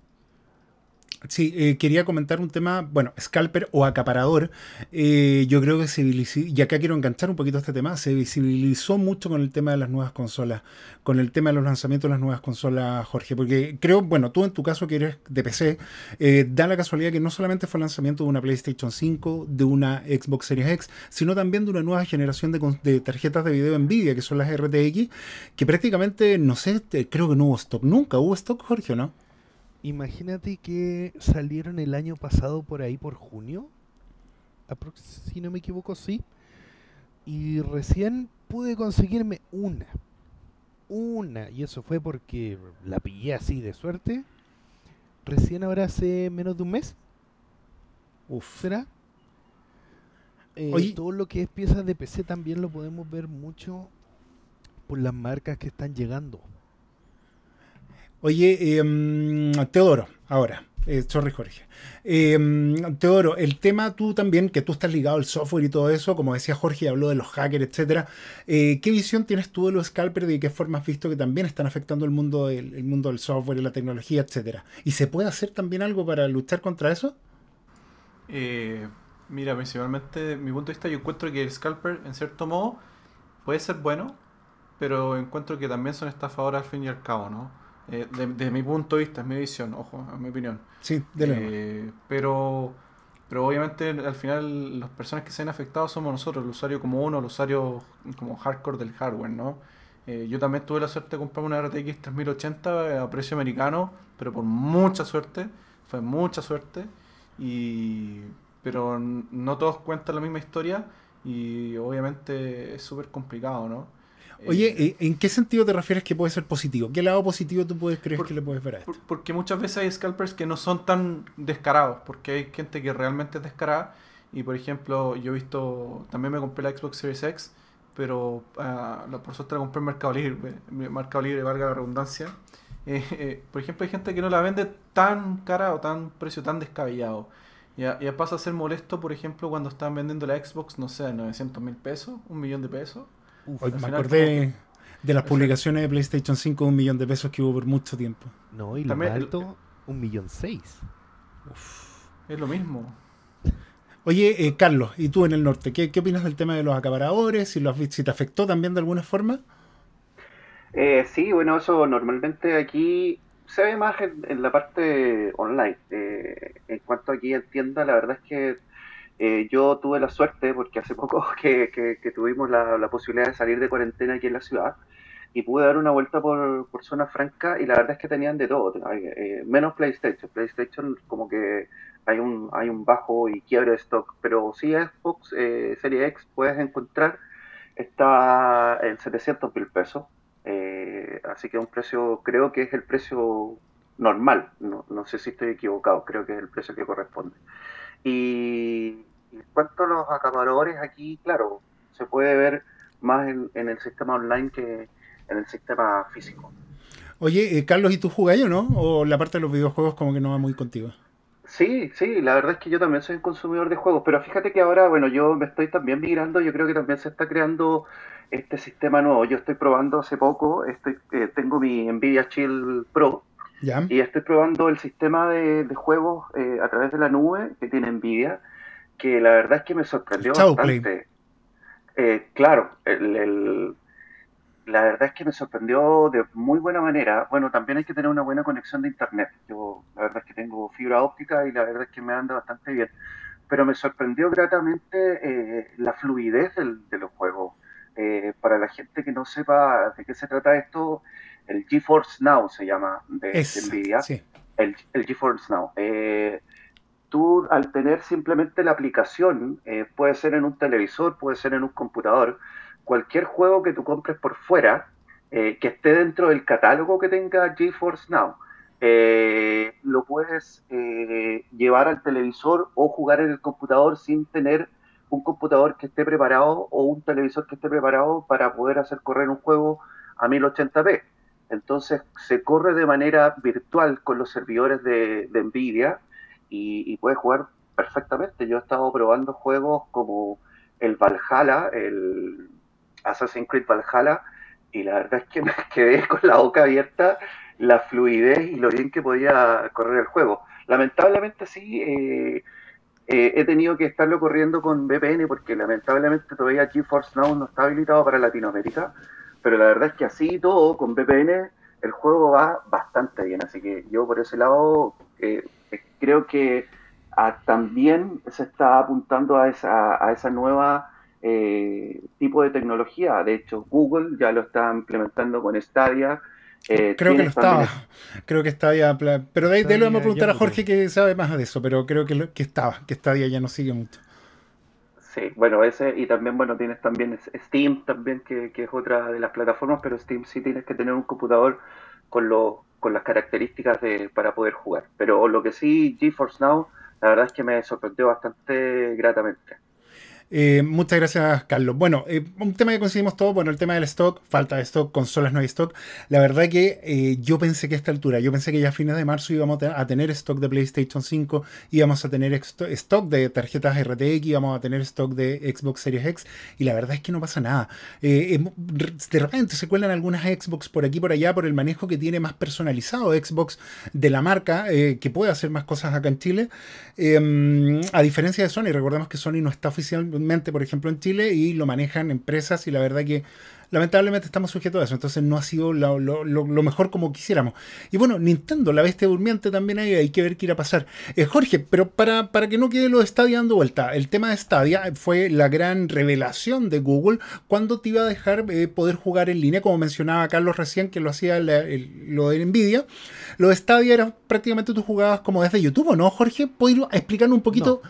Sí, eh, quería comentar un tema, bueno, scalper o acaparador. Eh, yo creo que se y acá quiero enganchar un poquito este tema, se visibilizó mucho con el tema de las nuevas consolas, con el tema de los lanzamientos de las nuevas consolas, Jorge, porque creo, bueno, tú en tu caso que eres de PC, eh, da la casualidad que no solamente fue el lanzamiento de una PlayStation 5, de una Xbox Series X, sino también de una nueva generación de, de tarjetas de video Nvidia, que son las RTX, que prácticamente, no sé, creo que no hubo stock, nunca hubo stock, Jorge, ¿o no? Imagínate que salieron el año pasado por ahí por junio. Si no me equivoco, sí. Y recién pude conseguirme una. Una. Y eso fue porque la pillé así de suerte. recién ahora hace menos de un mes, Uf. ¿será? Eh, Oye. todo lo que es piezas de PC también lo podemos ver mucho por las marcas que están llegando. Oye, em, Teodoro, ahora. Eh, sorry, Jorge. Em, Teodoro, el tema tú también, que tú estás ligado al software y todo eso, como decía Jorge, habló de los hackers, etcétera. eh, ¿Qué visión tienes tú de los scalpers y de qué forma has visto que también están afectando el mundo el mundo del software y la tecnología, etcétera? ¿Y se puede hacer también algo para luchar contra eso? Eh, mira, principalmente, mi punto de vista, yo encuentro que el scalper, en cierto modo, puede ser bueno, pero encuentro que también son estafadores al fin y al cabo, ¿no? Eh, de, de mi punto de vista, es mi visión, ojo, es mi opinión. Sí, dele. Eh, pero, pero obviamente al final las personas que se han afectado somos nosotros, el usuario como uno, el usuario como hardcore del hardware, ¿no? Eh, yo también tuve la suerte de comprar una RTX 3080 a precio americano, pero por mucha suerte, fue mucha suerte, y, pero no todos cuentan la misma historia y obviamente es súper complicado, ¿no? Oye, Eh, eh, ¿en qué sentido te refieres que puede ser positivo? ¿Qué lado positivo tú puedes creer Por- que le puedes ver a esto? Por- Porque muchas veces hay scalpers que no son tan descarados, porque hay gente que realmente es descarada. Y por ejemplo, yo he visto, también me compré la Xbox Series X, pero ah, la- por suerte la compré en Mercado Libre, eh, Mercado Libre, valga la redundancia. Eh, eh, por ejemplo, hay gente que no la vende tan cara o tan precio tan descabellado. Ya, ya pasa a ser molesto, por ejemplo, cuando están vendiendo la Xbox, no sé, 900 mil pesos, un millón de pesos. Uf, Hoy me acordé de las publicaciones de PlayStation 5 de un millón de pesos que hubo por mucho tiempo. no, y lo también más el- alto, un millón seis. Es lo mismo. Oye, eh, Carlos, ¿y tú en el norte? ¿Qué, qué opinas del tema de los acaparadores? Si, lo has visto- si te afectó también de alguna forma? Eh, sí, bueno, eso normalmente aquí se ve más en, en la parte online. Eh, en cuanto aquí en tienda, la verdad es que eh, yo tuve la suerte, porque hace poco que, tuvimos la, posibilidad de salir de cuarentena aquí en la ciudad, y pude dar una vuelta por, zona franca, y la verdad es que tenían de todo, hay, eh, menos PlayStation. PlayStation como que hay un, hay un bajo y quiebre de stock, pero sí Xbox eh, Serie X puedes encontrar, está en 700 mil pesos. Eh, así que un precio, creo que es el precio normal, no, no sé si estoy equivocado, creo que es el precio que corresponde. Y, en cuanto a los acaparadores, aquí, claro, se puede ver más en, en el sistema online que en el sistema físico. Oye, eh, Carlos, ¿y tú jugás o no? ¿O la parte de los videojuegos como que no va muy contigo? Sí, sí, la verdad es que yo también soy un consumidor de juegos, pero fíjate que ahora, bueno, yo me estoy también migrando, yo creo que también se está creando este sistema nuevo. Yo estoy probando hace poco, estoy, eh, tengo mi Nvidia Shield Pro ¿Ya? y estoy probando el sistema de, de juegos eh, a través de la nube que tiene Nvidia, que la verdad es que me sorprendió bastante. Eh, claro, el, el- la verdad es que me sorprendió de muy buena manera. Bueno, también hay que tener una buena conexión de internet. Yo la verdad es que tengo fibra óptica y la verdad es que me anda bastante bien. Pero me sorprendió gratamente eh, la fluidez del- de los juegos. Eh, para la gente que no sepa de qué se trata esto, el GeForce Now se llama de, Nvidia sí. el, el GeForce Now. Eh, tú al tener simplemente la aplicación, eh, puede ser en un televisor, puede ser en un computador, cualquier juego que tú compres por fuera, eh, que esté dentro del catálogo que tenga GeForce Now, eh, lo puedes eh, llevar al televisor o jugar en el computador sin tener un computador que esté preparado o un televisor que esté preparado para poder hacer correr un juego a 1080p. Entonces se corre de manera virtual con los servidores de, Nvidia y, y puedes jugar perfectamente. Yo he estado probando juegos como el Valhalla, el Assassin's Creed Valhalla, y la verdad es que me quedé con la boca abierta la fluidez y lo bien que podía correr el juego. Lamentablemente sí, eh, eh, he tenido que estarlo corriendo con VPN porque lamentablemente todavía GeForce Now no está habilitado para Latinoamérica, pero la verdad es que así y todo, con VPN, el juego va bastante bien, así que yo por ese lado eh, eh, creo que ah, también se está apuntando a esa, a esa nueva eh, tipo de tecnología. De hecho, Google ya lo está implementando con Stadia. Eh, Creo que lo tienes estaba. también- Creo que pla- Pero de ahí, de ahí le vamos a Stadia preguntar a Jorge que sabe más de eso, pero creo que, lo- que estaba, que Stadia ya no sigue mucho. Sí, bueno, ese y también, bueno, tienes también Steam también, que, que es otra de las plataformas, pero Steam sí tienes que tener un computador con los con las características de, para poder jugar. Pero lo que sí, GeForce Now, la verdad es que me sorprendió bastante gratamente. Eh, muchas gracias, Carlos. Bueno, eh, un tema que conseguimos todos, bueno, el tema del stock, falta de stock, consolas no hay stock. La verdad que eh, yo pensé que a esta altura, yo pensé que ya a fines de marzo íbamos a tener stock de PlayStation 5, íbamos a tener stock de tarjetas RTX, íbamos a tener stock de Xbox Series X, y la verdad es que no pasa nada. de repente se cuelan algunas Xbox por aquí por allá por el manejo que tiene más personalizado Xbox de la marca, que puede hacer más cosas acá en Chile. a diferencia de Sony, recordemos que Sony no está oficialmente por ejemplo, en Chile y lo manejan empresas y la verdad que lamentablemente estamos sujetos a eso, entonces no ha sido lo, mejor como quisiéramos. Y bueno, Nintendo, la bestia durmiente también hay, hay que ver qué irá a pasar. Eh, Jorge, pero para, para que no quede lo de Stadia dando vuelta, el tema de Stadia fue la gran revelación de Google cuando te iba a dejar eh, poder jugar en línea, como mencionaba Carlos recién, que lo hacía lo de Nvidia. Lo de Stadia era prácticamente tú jugabas como desde YouTube, ¿no, Jorge? ¿Puedes explicarnos un poquito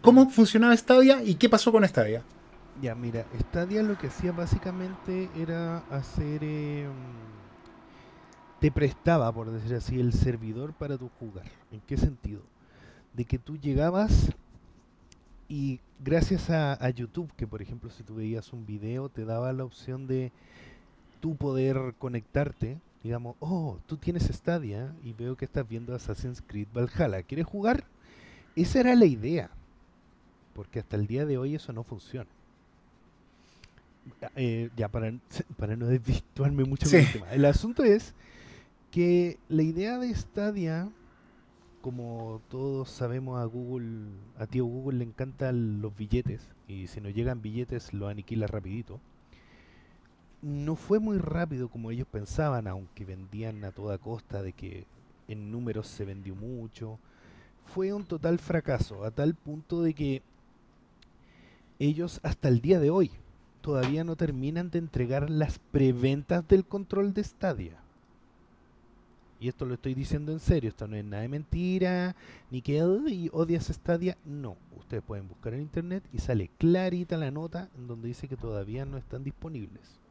cómo funcionaba Stadia y qué pasó con Stadia? Ya, mira, Stadia lo que hacía básicamente era hacer... Eh, te prestaba, por decir así, el servidor para tu jugar. ¿En qué sentido? De que tú llegabas y gracias a, a, YouTube, que por ejemplo si tú veías un video, te daba la opción de tú poder conectarte, digamos, oh, tú tienes Stadia y veo que estás viendo Assassin's Creed Valhalla, ¿quieres jugar? Esa era la idea, porque hasta el día de hoy eso no funciona. Eh, ya para, para no desvirtuarme mucho el tema. El asunto es que la idea de Stadia, como todos sabemos a Google, a tío Google le encantan los billetes y si no llegan billetes lo aniquila rapidito. No fue muy rápido como ellos pensaban, aunque vendían a toda costa de que en números se vendió mucho. Fue un total fracaso, a tal punto de que ellos hasta el día de hoy, todavía no terminan de entregar las preventas del control de Stadia. Y esto lo estoy diciendo en serio, esto no es nada de mentira, ni que odias Stadia, no. Ustedes pueden buscar en internet y sale clarita la nota en donde dice que todavía no están disponibles.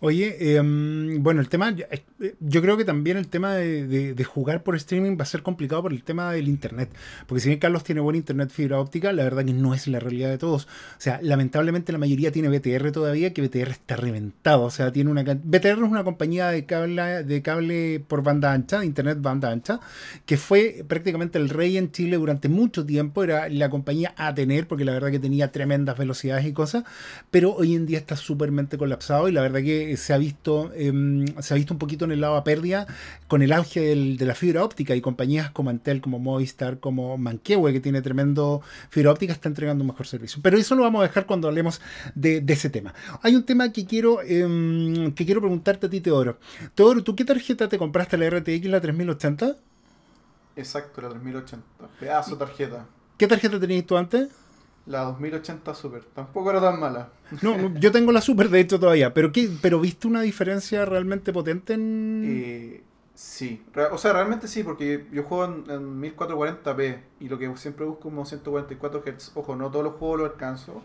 Oye, em, bueno, el tema, eh, yo creo que también el tema de, jugar por streaming va a ser complicado por el tema del internet. Porque si bien Carlos tiene buen internet fibra óptica, la verdad que no es la realidad de todos. O sea, lamentablemente la mayoría tiene BTR todavía, que BTR está reventado. O sea, tiene una BTR es una compañía de cable, de cable por banda ancha, internet banda ancha, que fue prácticamente el rey en Chile durante mucho tiempo. Era la compañía a tener, porque la verdad que tenía tremendas velocidades y cosas. Pero hoy en día está súpermente colapsado y la verdad que se ha visto em, se ha visto un poquito en el lado a pérdida con el auge de la fibra óptica y compañías como Antel, como Movistar, como Manquehue, que tiene tremendo fibra óptica, está entregando un mejor servicio. Pero eso lo vamos a dejar cuando hablemos de, ese tema. Hay un tema que quiero, em, que quiero preguntarte a ti, Teodoro. Teodoro, ¿tú qué tarjeta te compraste la RTX, la 3080? Exacto, la 3080. Pedazo tarjeta. ¿Qué tarjeta tenías tú antes? La 2080 Super. Tampoco era tan mala. No, yo tengo la Super de hecho todavía. ¿Pero qué? ¿Pero viste una diferencia realmente potente en...? Eh, sí. O sea, realmente sí, porque yo juego en, 1440p y lo que siempre busco como 144 Hz. Ojo, no todos los juegos lo alcanzo.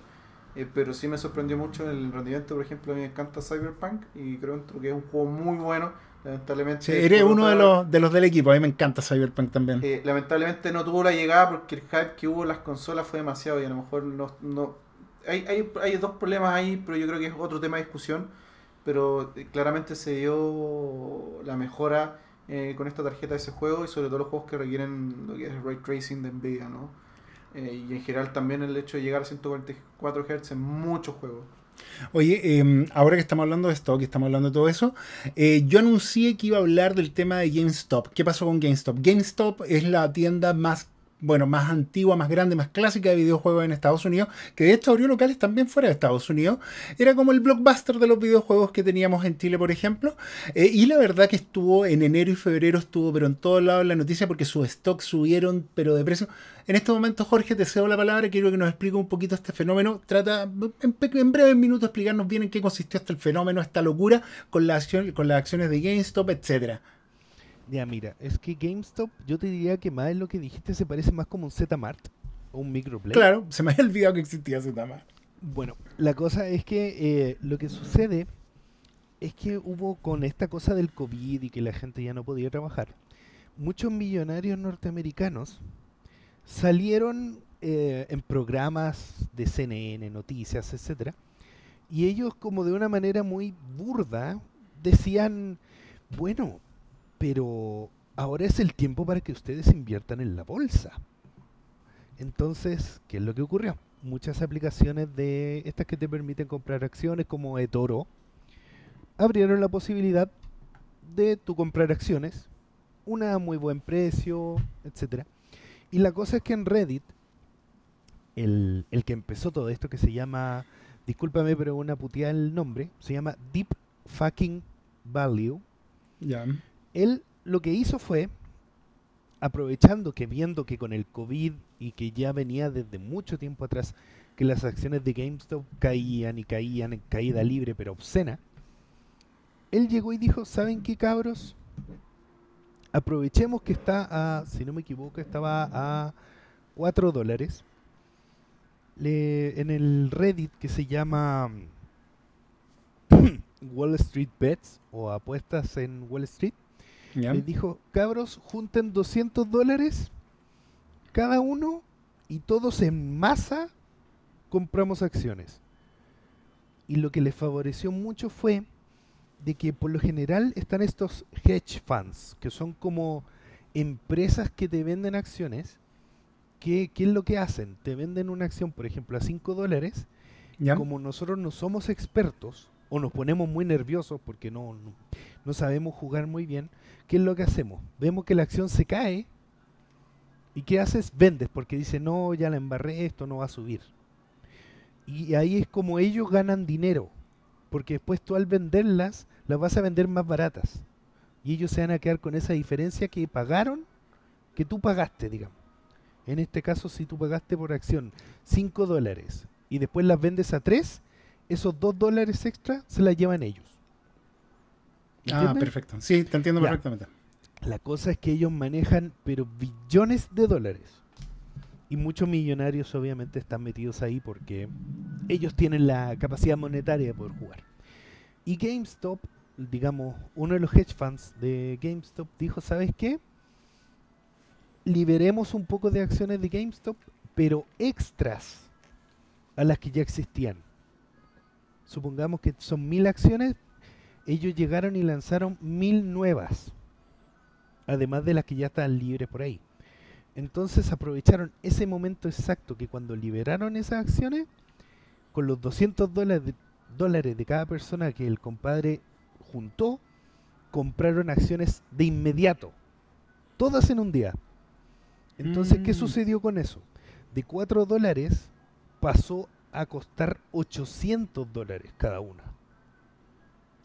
Eh, pero sí me sorprendió mucho el rendimiento. Por ejemplo, a mí me encanta Cyberpunk y creo que es un juego muy bueno Lamentablemente. eres uno de los, de los del equipo. A mí me encanta Cyberpunk también. Eh, lamentablemente no tuvo la llegada porque el hype que hubo en las consolas fue demasiado y a lo mejor no. no hay, hay, hay dos problemas ahí, pero yo creo que es otro tema de discusión. Pero eh, claramente se dio la mejora eh, con esta tarjeta de ese juego y sobre todo los juegos que requieren lo que es ray tracing de Nvidia, ¿no? y en general también el hecho de llegar a 144 Hz en muchos juegos. Oye, em, ahora que estamos hablando de esto, que estamos hablando de todo eso, eh, yo anuncié que iba a hablar del tema de GameStop. ¿Qué pasó con GameStop? GameStop es la tienda más bueno, más antigua, más grande, más clásica de videojuegos en Estados Unidos, que de hecho abrió locales también fuera de Estados Unidos. Era como el blockbuster de los videojuegos que teníamos en Chile, por ejemplo. Eh, y la verdad que estuvo en enero y febrero, estuvo, pero en todos lados la noticia porque sus stocks subieron, pero de precio. En este momento, Jorge, te cedo la palabra, quiero que nos explique un poquito este fenómeno. Trata en, en breves minutos explicarnos bien en qué consistió este fenómeno, esta locura con, con las acciones de GameStop, etcétera. Ya, mira, es que GameStop, yo te diría que más de lo que dijiste se parece más como un Z-Mart o un Microplay. Claro, se me había olvidado que existía Z-Mart. Bueno, la cosa es que eh, lo que sucede es que hubo con esta cosa del COVID y que la gente ya no podía trabajar, muchos millonarios norteamericanos salieron eh, en programas de CNN, noticias, etcétera, y ellos como de una manera muy burda decían, bueno, pero ahora es el tiempo para que ustedes inviertan en la bolsa. Entonces, ¿qué es lo que ocurrió? Muchas aplicaciones de estas que te permiten comprar acciones como eToro abrieron la posibilidad de tu comprar acciones, una a muy buen precio, etcétera. Y la cosa es que en Reddit, el, el que empezó todo esto, que se llama, discúlpame, pero una puteada el nombre, se llama Deep Fucking Value. Ya. Él lo que hizo fue, aprovechando que viendo que con el COVID y que ya venía desde mucho tiempo atrás, que las acciones de GameStop caían y caían en caída libre pero obscena, él llegó y dijo, ¿saben qué cabros? Aprovechemos que está a, si no me equivoco, estaba a 4 dólares. En el Reddit que se llama Wall Street Bets o apuestas en Wall Street, Ya. les dijo, cabros, junten 200 dólares cada uno y todos en masa compramos acciones. Y lo que les favoreció mucho fue de que por lo general están estos hedge funds, que son como empresas que te venden acciones. que ¿Qué es lo que hacen? Te venden una acción, por ejemplo, a 5 dólares Ya. como nosotros no somos expertos o nos ponemos muy nerviosos porque no, no, sabemos jugar muy bien, ¿qué es lo que hacemos? Vemos que la acción se cae y ¿qué haces? Vendes porque dice, no, ya la embarré, esto no va a subir. Y ahí es como ellos ganan dinero, porque después tú al venderlas las vas a vender más baratas. Y ellos se van a quedar con esa diferencia que pagaron, que tú pagaste, digamos. En este caso, si tú pagaste por acción 5 dólares y después las vendes a 3, esos 2 dólares extra se las llevan ellos. ¿Me Ah, perfecto. Sí, te entiendo Ya. perfectamente. La cosa es que ellos manejan, pero billones de dólares. Y muchos millonarios obviamente están metidos ahí porque ellos tienen la capacidad monetaria de poder jugar. Y GameStop, digamos, uno de los hedge funds de GameStop dijo, ¿sabes qué? Liberemos un poco de acciones de GameStop, pero extras a las que ya existían. Supongamos que son mil acciones, ellos llegaron y lanzaron mil nuevas además de las que ya estaban libres por ahí. Entonces aprovecharon ese momento exacto que cuando liberaron esas acciones, con los 200 dólares de, dólares de cada persona que el compadre juntó, compraron acciones de inmediato, todas en un día. Entonces, ¿qué Mm. sucedió con eso? De 4 dólares pasó a costar 800 dólares cada una.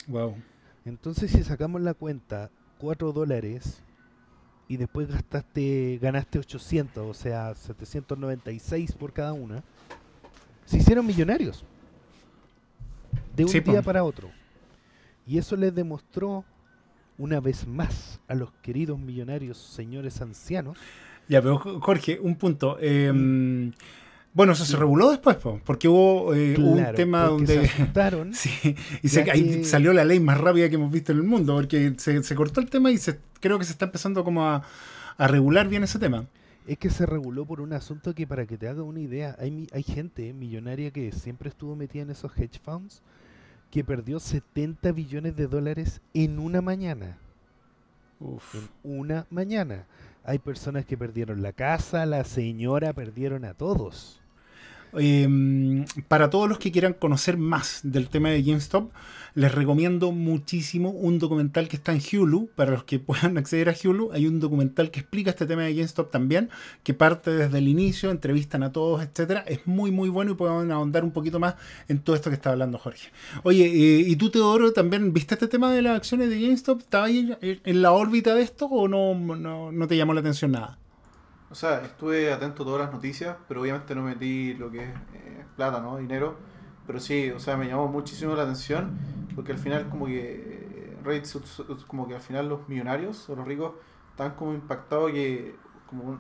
Wow. Entonces, si sacamos la cuenta, 4 dólares y después gastaste, ganaste 800, o sea, 796 por cada una, se hicieron millonarios de un Sí, día para otro. Y eso les demostró una vez más a los queridos millonarios señores ancianos Ya, pero Jo- Jorge, un punto. Eh, Mm. Bueno, eso se reguló después, po, porque hubo eh, un tema donde... se Sí, y Ya se, ahí que- salió la ley más rápida que hemos visto en el mundo, porque se, se cortó el tema y se, creo que se está empezando como a, a regular bien ese tema. Es que se reguló por un asunto que para que te haga una idea, hay, hay gente millonaria que siempre estuvo metida en esos hedge funds que perdió 70 billones de dólares en una mañana. Uf. En una mañana. Hay personas que perdieron la casa, la señora, perdieron a todos. Eh, para todos los que quieran conocer más del tema de GameStop, les recomiendo muchísimo un documental que está en Hulu. Para los que puedan acceder a Hulu, hay un documental que explica este tema de GameStop también, que parte desde el inicio, entrevistan a todos, etcétera. Es muy, muy bueno y pueden ahondar un poquito más en todo esto que está hablando Jorge. Oye, eh, ¿y tú, Teodoro, también viste este tema de las acciones de GameStop? ¿Estabas en la órbita de esto o no, no, no te llamó la atención nada? O sea, estuve atento a todas las noticias, pero obviamente no metí lo que es eh, plata, ¿no? Dinero. Pero sí, o sea, me llamó muchísimo la atención, porque al final como que eh, Reddit, como que al final los millonarios o los ricos están como impactados que como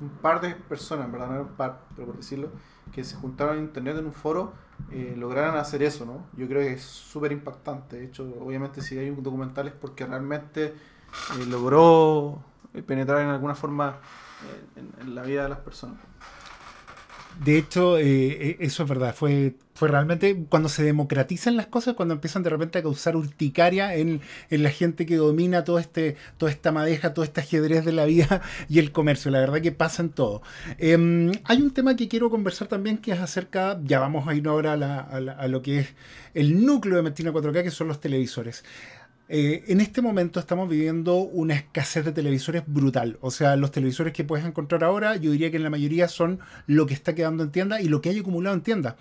un, par de personas, ¿verdad? No era un par, pero por decirlo, que se juntaron en internet en un foro, eh, lograran hacer eso, ¿no? Yo creo que es súper impactante. De hecho, obviamente si hay un documental es porque realmente eh, logró eh, penetrar en alguna forma en la vida de las personas. De hecho, eh, eh, eso es verdad. Fue, fue realmente cuando se democratizan las cosas, cuando empiezan de repente a causar urticaria en, la gente que domina todo este, toda esta madeja, todo este ajedrez de la vida y el comercio. La verdad que pasa en todo. Em, hay un tema que quiero conversar también que es acerca, ya vamos a ir ahora a, a lo que es el núcleo de Mestina 4K, que son los televisores. Eh, en este momento estamos viviendo una escasez de televisores brutal. O sea, los televisores que puedes encontrar ahora, yo diría que en la mayoría son lo que está quedando en tienda y lo que hay acumulado en tienda.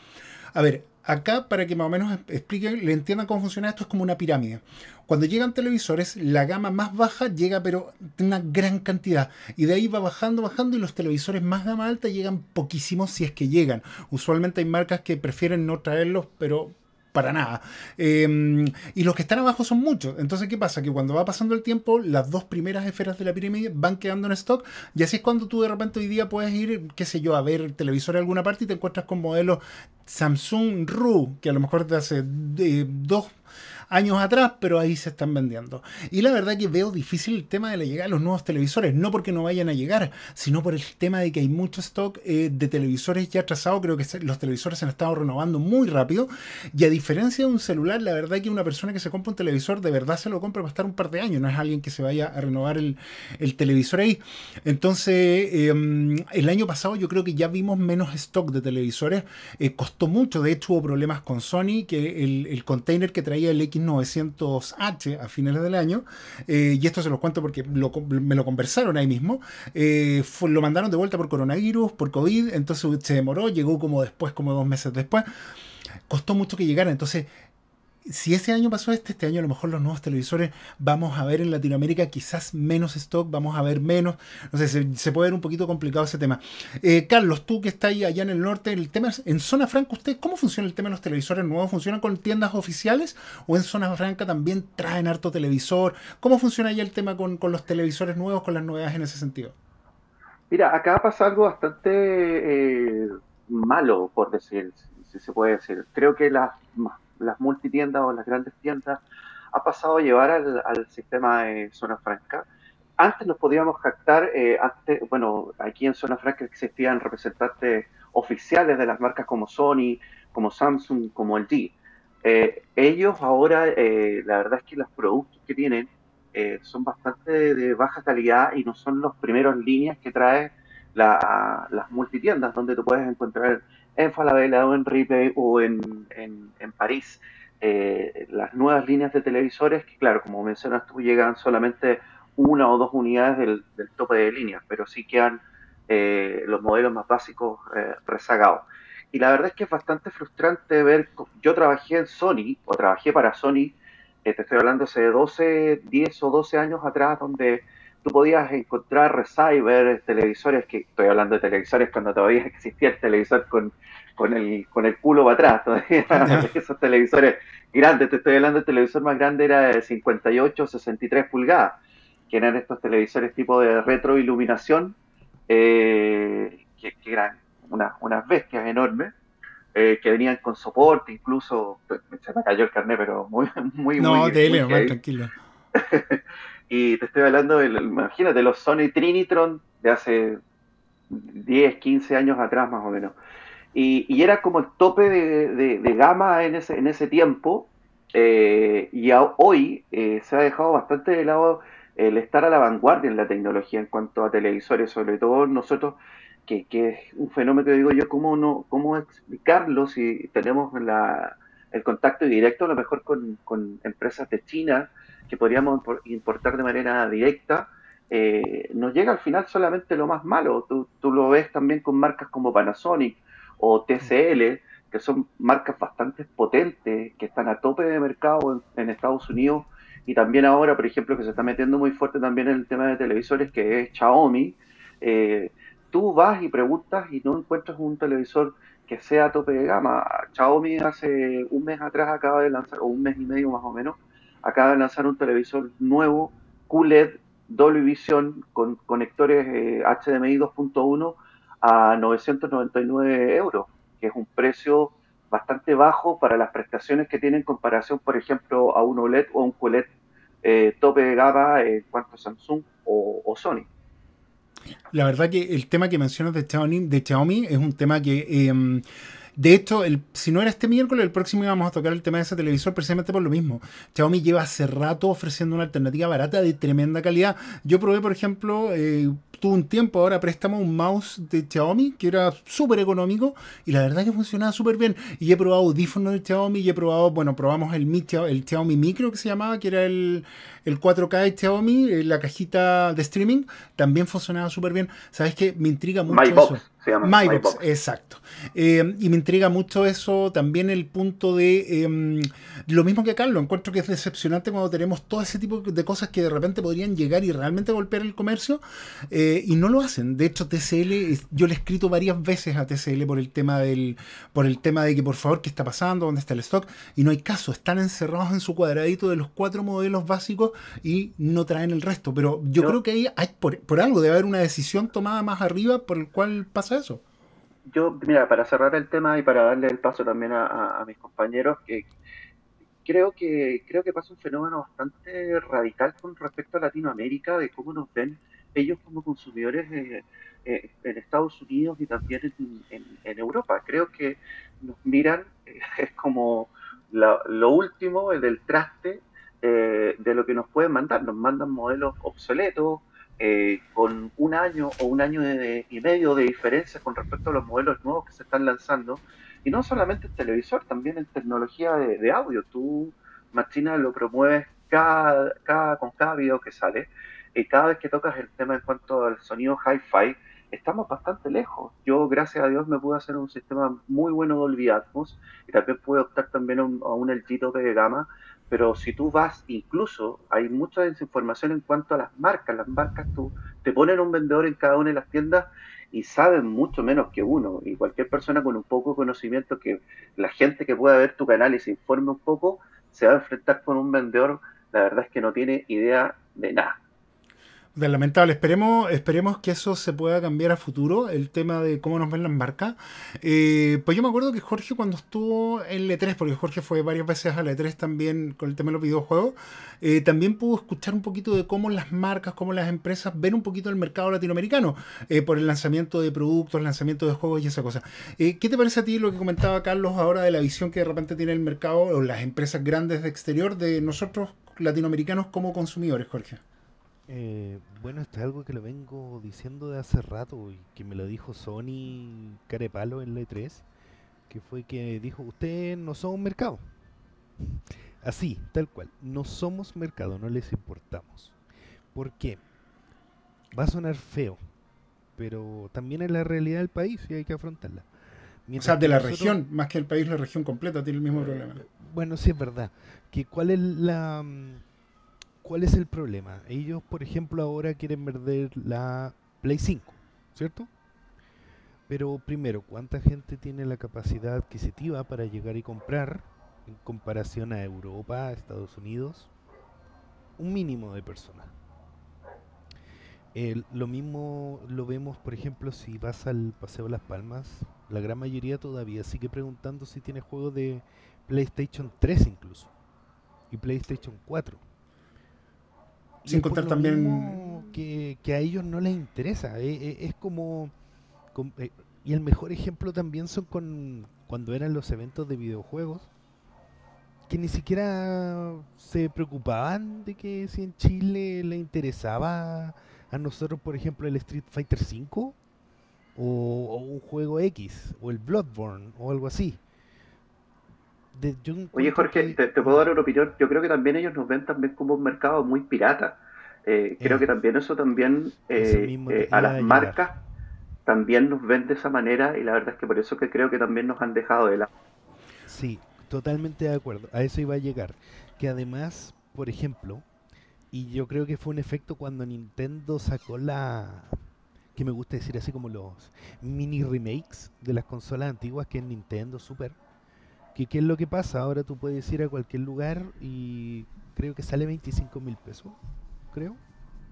A ver, acá para que más o menos expliquen, le entiendan cómo funciona esto, es como una pirámide. Cuando llegan televisores, la gama más baja llega pero una gran cantidad. Y de ahí va bajando, bajando y los televisores más gama alta llegan poquísimos si es que llegan. Usualmente hay marcas que prefieren no traerlos, pero para nada. Em, y los que están abajo son muchos. Entonces, ¿qué pasa? Que cuando va pasando el tiempo, las dos primeras esferas de la pirámide van quedando en stock. Y así es cuando tú de repente hoy día puedes ir, qué sé yo, a ver televisor en alguna parte y te encuentras con modelos Samsung RU, que a lo mejor te hace de, dos años atrás, pero ahí se están vendiendo. Y la verdad que veo difícil el tema de la llegada de los nuevos televisores, no porque no vayan a llegar, sino por el tema de que hay mucho stock eh, de televisores ya trazado, creo que los televisores se han estado renovando muy rápido, y a diferencia de un celular, la verdad que una persona que se compra un televisor de verdad se lo compra para estar un par de años, no es alguien que se vaya a renovar el, televisor ahí. Entonces, em, el año pasado yo creo que ya vimos menos stock de televisores, eh, costó mucho, de hecho hubo problemas con Sony, que el, el container que traía el X 900H a finales del año, eh, y esto se los cuento porque me lo conversaron ahí mismo, eh, lo mandaron de vuelta por coronavirus, por COVID, entonces se demoró, llegó como después, como dos meses después, costó mucho que llegara, entonces si ese año pasó este, este año a lo mejor los nuevos televisores vamos a ver en Latinoamérica quizás menos stock, vamos a ver menos, no sé, se, puede ver un poquito complicado ese tema. Eh, Carlos, tú que estás allá en el norte, el tema es, en zona franca, ¿usted cómo funciona el tema de los televisores nuevos? ¿Funcionan con tiendas oficiales o en zona franca también traen harto televisor? ¿Cómo funciona ahí el tema con, los televisores nuevos, con las novedades en ese sentido? Mira, acá pasa algo bastante eh, malo, por decir, si se puede decir. Creo que las las multitiendas o las grandes tiendas ha pasado a llevar al, sistema de zona franca. Antes nos podíamos jactar, eh, antes, bueno, aquí en zona franca existían representantes oficiales de las marcas como Sony, como Samsung, como LG. Eh, ellos ahora, eh, la verdad es que los productos que tienen son bastante de, baja calidad y no son los primeros líneas que trae las multitiendas, donde tú puedes encontrar en Falabella o en Ripley o en, en, París eh, las nuevas líneas de televisores que, claro, como mencionas tú, llegan solamente una o dos unidades del, tope de línea, pero sí quedan eh, los modelos más básicos eh, rezagados. Y la verdad es que es bastante frustrante ver, yo trabajé en Sony, o trabajé para Sony, te estoy hablando hace 12, 10 o 12 años atrás, donde tú podías encontrar receiver, televisores, que estoy hablando de televisores cuando todavía existía el televisor con, con, el, con el culo para atrás, todavía esos televisores grandes, te estoy hablando del televisor más grande era de 58, 63 pulgadas, que eran estos televisores tipo de retroiluminación, eh, que, eran unas bestias enormes. Eh, que venían con soporte, incluso se me cayó el carnet, pero muy, muy, no, muy. No, tranquilo. Y te estoy hablando, de, imagínate, los Sony Trinitron de hace 10, 15 años atrás más o menos. Y, era como el tope de, gama en ese, en ese tiempo. Eh, y hoy eh, se ha dejado bastante de lado el estar a la vanguardia en la tecnología en cuanto a televisores, sobre todo nosotros, que, es un fenómeno que digo yo, ¿cómo, no, cómo explicarlo si tenemos la, el contacto directo a lo mejor con, con empresas de China? Que podríamos importar de manera directa, eh, nos llega al final solamente lo más malo. Tú, lo ves también con marcas como Panasonic o TCL, que son marcas bastante potentes, que están a tope de mercado en, Estados Unidos y también ahora, por ejemplo, que se está metiendo muy fuerte también en el tema de televisores, que es Xiaomi. Eh, tú vas y preguntas y no encuentras un televisor que sea a tope de gama. Xiaomi hace un mes atrás acaba de lanzar, o un mes y medio más o menos, acaba de lanzar un televisor nuevo, QLED, doble visión con conectores HDMI 2.1 a 999 euros, que es un precio bastante bajo para las prestaciones que tiene en comparación, por ejemplo, a un OLED o un QLED eh, tope de gama en cuanto a Samsung o, Sony. La verdad que el tema que mencionas de Xiaomi, de Xiaomi es un tema que... Em, de hecho, el, si no era este miércoles, el próximo íbamos a tocar el tema de ese televisor precisamente por lo mismo. Xiaomi lleva hace rato ofreciendo una alternativa barata de tremenda calidad. Yo probé, por ejemplo, eh, tuve un tiempo ahora préstamo un mouse de Xiaomi que era súper económico y la verdad que funcionaba súper bien. Y he probado audífonos de Xiaomi y he probado, bueno, probamos el, el Xiaomi Micro que se llamaba, que era el, el 4K de Xiaomi, eh, la cajita de streaming, también funcionaba súper bien. ¿Sabes qué? Me intriga mucho eso. MyBox, exacto. Eh, y me intriga mucho eso, también el punto de em, lo mismo que Carlos, encuentro que es decepcionante cuando tenemos todo ese tipo de cosas que de repente podrían llegar y realmente golpear el comercio eh, y no lo hacen. De hecho, TCL, yo le he escrito varias veces a TCL por el tema del, por el tema de que por favor, ¿qué está pasando? ¿Dónde está el stock? Y no hay caso, están encerrados en su cuadradito de los cuatro modelos básicos y no traen el resto. Pero yo creo que ahí hay, por, por algo debe haber una decisión tomada más arriba por el cual pasa eso. Yo, mira, para cerrar el tema y para darle el paso también a, mis compañeros, que creo que creo que pasa un fenómeno bastante radical con respecto a Latinoamérica, de cómo nos ven ellos como consumidores eh, eh, en Estados Unidos y también en, Europa. Creo que nos miran, es como lo último del traste eh, de lo que nos pueden mandar. Nos mandan modelos obsoletos, eh, con un año o un año y medio de diferencia con respecto a los modelos nuevos que se están lanzando. Y no solamente en televisor, también en tecnología de, audio. Tú, Machina, lo promueves cada, cada, con cada video que sale. Y cada vez que tocas el tema en cuanto al sonido hi-fi, estamos bastante lejos. Yo, gracias a Dios, me pude hacer un sistema muy bueno de Dolby Atmos y también pude optar también a un, a un LG tope de gama pero si tú vas, incluso hay mucha desinformación en cuanto a las marcas. Las marcas tú te ponen un vendedor en cada una de las tiendas y saben mucho menos que uno. Y cualquier persona con un poco de conocimiento, que la gente que pueda ver tu canal y se informe un poco, se va a enfrentar con un vendedor, la verdad es que no tiene idea de nada lamentable. Esperemos, esperemos que eso se pueda cambiar a futuro, el tema de cómo nos ven las marcas. Eh, pues yo me acuerdo que Jorge cuando estuvo en el E3, porque Jorge fue varias veces al E3 también con el tema de los videojuegos, eh, también pudo escuchar un poquito de cómo las marcas, cómo las empresas ven un poquito el mercado latinoamericano eh, por el lanzamiento de productos, lanzamiento de juegos y esa cosa. ¿Qué te parece a ti lo que comentaba Carlos ahora de la visión que de repente tiene el mercado o las empresas grandes de exterior de nosotros latinoamericanos como consumidores, Jorge? Eh, bueno, esto es algo que lo vengo diciendo de hace rato y que me lo dijo Sony Carepalo en la E3, que fue que dijo, ustedes no son un mercado. Así, tal cual, no somos mercado, no les importamos. ¿Por qué? Va a sonar feo, pero también es la realidad del país y hay que afrontarla. o sea, de la región, más que el país, la región completa tiene el mismo problema. Bueno, sí es verdad. Que ¿Cuál es la mm, ¿Cuál es el problema? Ellos, por ejemplo, ahora quieren vender la Play 5, ¿cierto? Pero primero, ¿cuánta gente tiene la capacidad adquisitiva para llegar y comprar en comparación a Europa, Estados Unidos? Un mínimo de personas. lo mismo lo vemos, por ejemplo, si vas al Paseo Las Palmas, la gran mayoría todavía sigue preguntando si tiene juegos de PlayStation 3 incluso, y PlayStation 4 sin contar también... Que, a ellos no les interesa. Eh, eh, es como... Eh, y el mejor ejemplo también son con cuando eran los eventos de videojuegos, que ni siquiera se preocupaban de que si en Chile le interesaba a nosotros, por ejemplo, el Street Fighter V o, un juego X o el Bloodborne o algo así. Oye Jorge, te, puedo dar una opinión. Yo creo que también ellos nos ven también como un mercado muy pirata. Eh, creo que también eso también eh, eh, a las marcas también nos ven de esa manera y la verdad es que por eso que creo que también nos han dejado de lado. Sí, totalmente de acuerdo. A eso iba a llegar. Que además, por ejemplo, y yo creo que fue un efecto cuando Nintendo sacó la que me gusta decir así como los mini remakes de las consolas antiguas que es Nintendo Super ¿Qué, es lo que pasa? Ahora tú puedes ir a cualquier lugar y creo que sale 25 mil pesos, creo.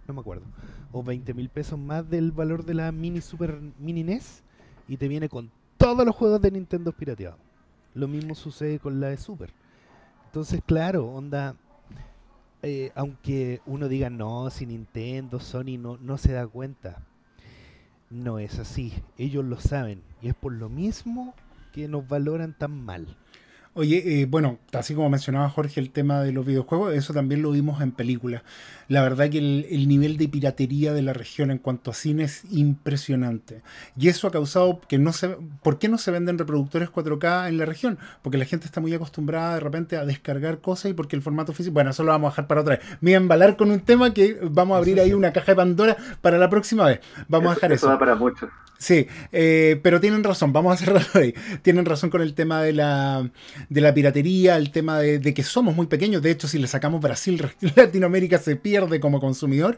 no me acuerdo, o 20 mil pesos más del valor de la mini Super Mini NES y te viene con todos los juegos de Nintendo pirateados. Lo mismo sucede con la de Super. Entonces, claro, onda, eh, aunque uno diga no, si Nintendo, Sony no, no se da cuenta, no es así. Ellos lo saben y es por lo mismo que nos valoran tan mal. Oye, eh, bueno, así como mencionaba Jorge el tema de los videojuegos, eso también lo vimos en películas. La verdad que el, nivel de piratería de la región en cuanto a cine es impresionante. Y eso ha causado que no se... ¿Por qué no se venden reproductores 4K en la región? Porque la gente está muy acostumbrada de repente a descargar cosas y porque el formato físico... Bueno, eso lo vamos a dejar para otra vez. Me voy a embalar con un tema que vamos a abrir ahí una caja de Pandora para la próxima vez. Vamos a dejar eso. Eso para mucho. Sí, eh, pero tienen razón, vamos a cerrarlo ahí. Tienen razón con el tema de la, de la piratería, el tema de, que somos muy pequeños. De hecho, si le sacamos Brasil, Latinoamérica se pierde como consumidor.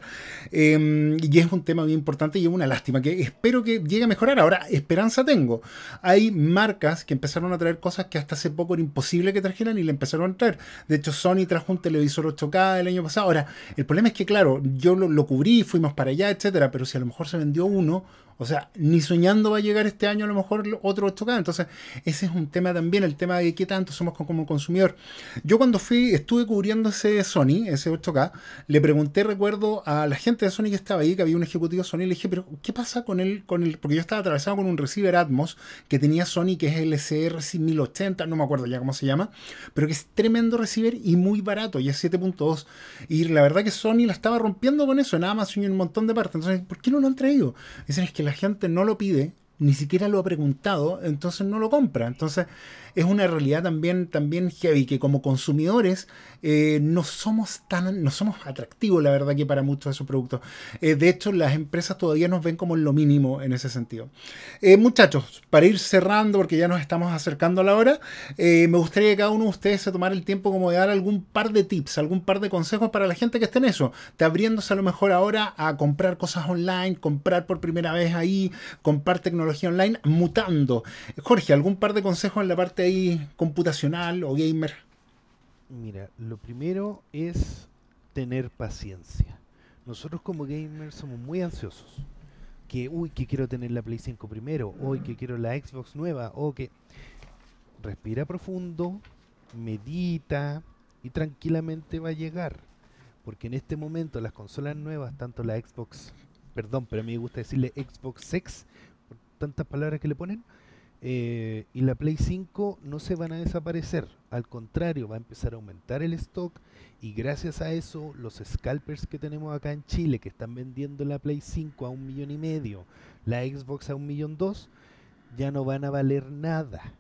Em, y es un tema muy importante y es una lástima que espero que llegue a mejorar. Ahora, esperanza tengo. Hay marcas que empezaron a traer cosas que hasta hace poco era imposible que trajeran y le empezaron a traer. De hecho, Sony trajo un televisor 8K el año pasado. Ahora, el problema es que, claro, yo lo, lo cubrí, fuimos para allá, etcétera, pero si a lo mejor se vendió uno o sea, ni soñando va a llegar este año a lo mejor otro 8K. Entonces, ese es un tema también, el tema de qué tanto somos como consumidor. Yo cuando fui, estuve cubriendo ese Sony, ese 8K, le pregunté, recuerdo, a la gente de Sony que estaba ahí, que había un ejecutivo Sony, le dije, pero ¿qué pasa con él? Con el, porque yo estaba atravesado con un receiver Atmos que tenía Sony, que es el SR 1080, no me acuerdo ya cómo se llama, pero que es tremendo receiver y muy barato, y es 7.2. Y la verdad que Sony la estaba rompiendo con eso, nada más y un montón de partes. Entonces, ¿por qué no lo han traído? Dicen, es que la la gente no lo pide, ni siquiera lo ha preguntado, entonces no lo compra. Entonces, es una realidad también, también heavy, que como consumidores eh, no somos tan, no somos atractivos, la verdad, que para muchos de esos productos. Eh, de hecho, las empresas todavía nos ven como lo mínimo en ese sentido. Eh, muchachos, para ir cerrando, porque ya nos estamos acercando a la hora, me gustaría que cada uno de ustedes se tomara el tiempo como de dar algún par de tips, algún par de consejos para la gente que esté en eso. Abriéndose a lo mejor ahora a comprar cosas online, comprar por primera vez ahí, comprar tecnología online, mutando. Jorge, algún par de consejos en la parte ahí computacional o gamer? Mira, lo primero es tener paciencia. Nosotros como gamers somos muy ansiosos. Que, uy, que quiero tener la Play 5 primero, hoy que quiero la Xbox nueva, o que... Respira profundo, medita y tranquilamente va a llegar. Porque en este momento las consolas nuevas, tanto la Xbox, perdón, pero a mí me gusta decirle Xbox X, por tantas palabras que le ponen, eh, y la Play 5 no se van a desaparecer, al contrario, va a empezar a aumentar el stock y gracias a eso los scalpers que tenemos acá en Chile que están vendiendo la Play 5 a un millón y medio, la Xbox a un millón dos, ya no van a valer nada.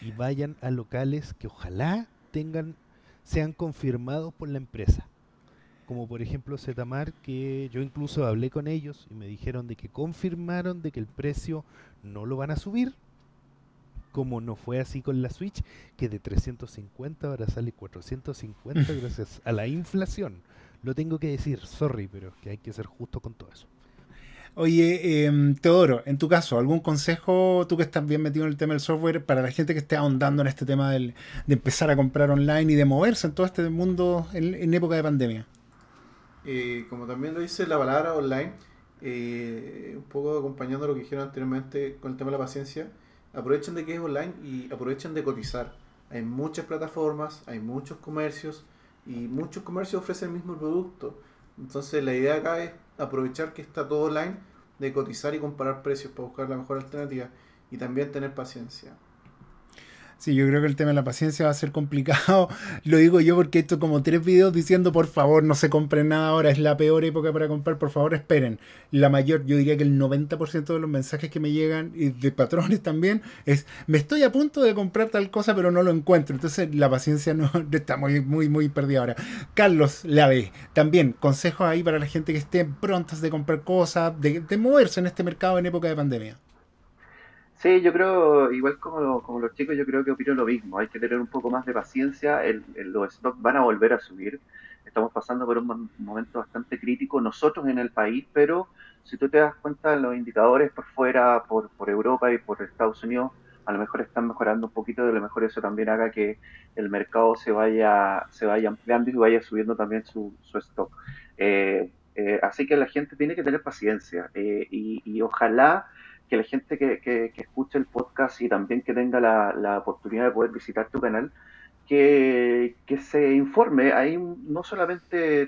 Y vayan a locales que ojalá tengan, sean confirmados por la empresa como por ejemplo Zetamar, que yo incluso hablé con ellos y me dijeron de que confirmaron de que el precio no lo van a subir, como no fue así con la Switch, que de 350 ahora sale 450 gracias a la inflación. Lo tengo que decir, sorry, pero que hay que ser justo con todo eso. Oye, eh, Teodoro, en tu caso, ¿algún consejo, tú que estás bien metido en el tema del software, para la gente que esté ahondando en este tema del, de empezar a comprar online y de moverse en todo este mundo en época de pandemia? Eh, como también lo dice la palabra online, eh, un poco acompañando lo que dijeron anteriormente con el tema de la paciencia, aprovechen de que es online y aprovechen de cotizar. Hay muchas plataformas, hay muchos comercios y muchos comercios ofrecen el mismo producto. Entonces la idea acá es aprovechar que está todo online, de cotizar y comparar precios para buscar la mejor alternativa y también tener paciencia. Sí, yo creo que el tema de la paciencia va a ser complicado. Lo digo yo porque he hecho como tres videos diciendo por favor no se compren nada ahora, es la peor época para comprar, por favor esperen. La mayor, yo diría que el 90% de los mensajes que me llegan y de patrones también es me estoy a punto de comprar tal cosa pero no lo encuentro. Entonces la paciencia no está muy, muy, muy perdida ahora. Carlos ve también consejos ahí para la gente que esté prontas de comprar cosas, de, de moverse en este mercado en época de pandemia. Sí, yo creo, igual como, como los chicos, yo creo que opino lo mismo. Hay que tener un poco más de paciencia. El, los stocks van a volver a subir. Estamos pasando por un momento bastante crítico nosotros en el país, pero si tú te das cuenta, los indicadores por fuera, por, por Europa y por Estados Unidos, a lo mejor están mejorando un poquito. A lo mejor eso también haga que el mercado se vaya, se vaya ampliando y vaya subiendo también su, su stock. Eh, Eh, así que la gente tiene que tener paciencia eh, y, ojalá que la gente que, que, escuche el podcast y también que tenga la, la oportunidad de poder visitar tu canal, que, que, se informe. Ahí no solamente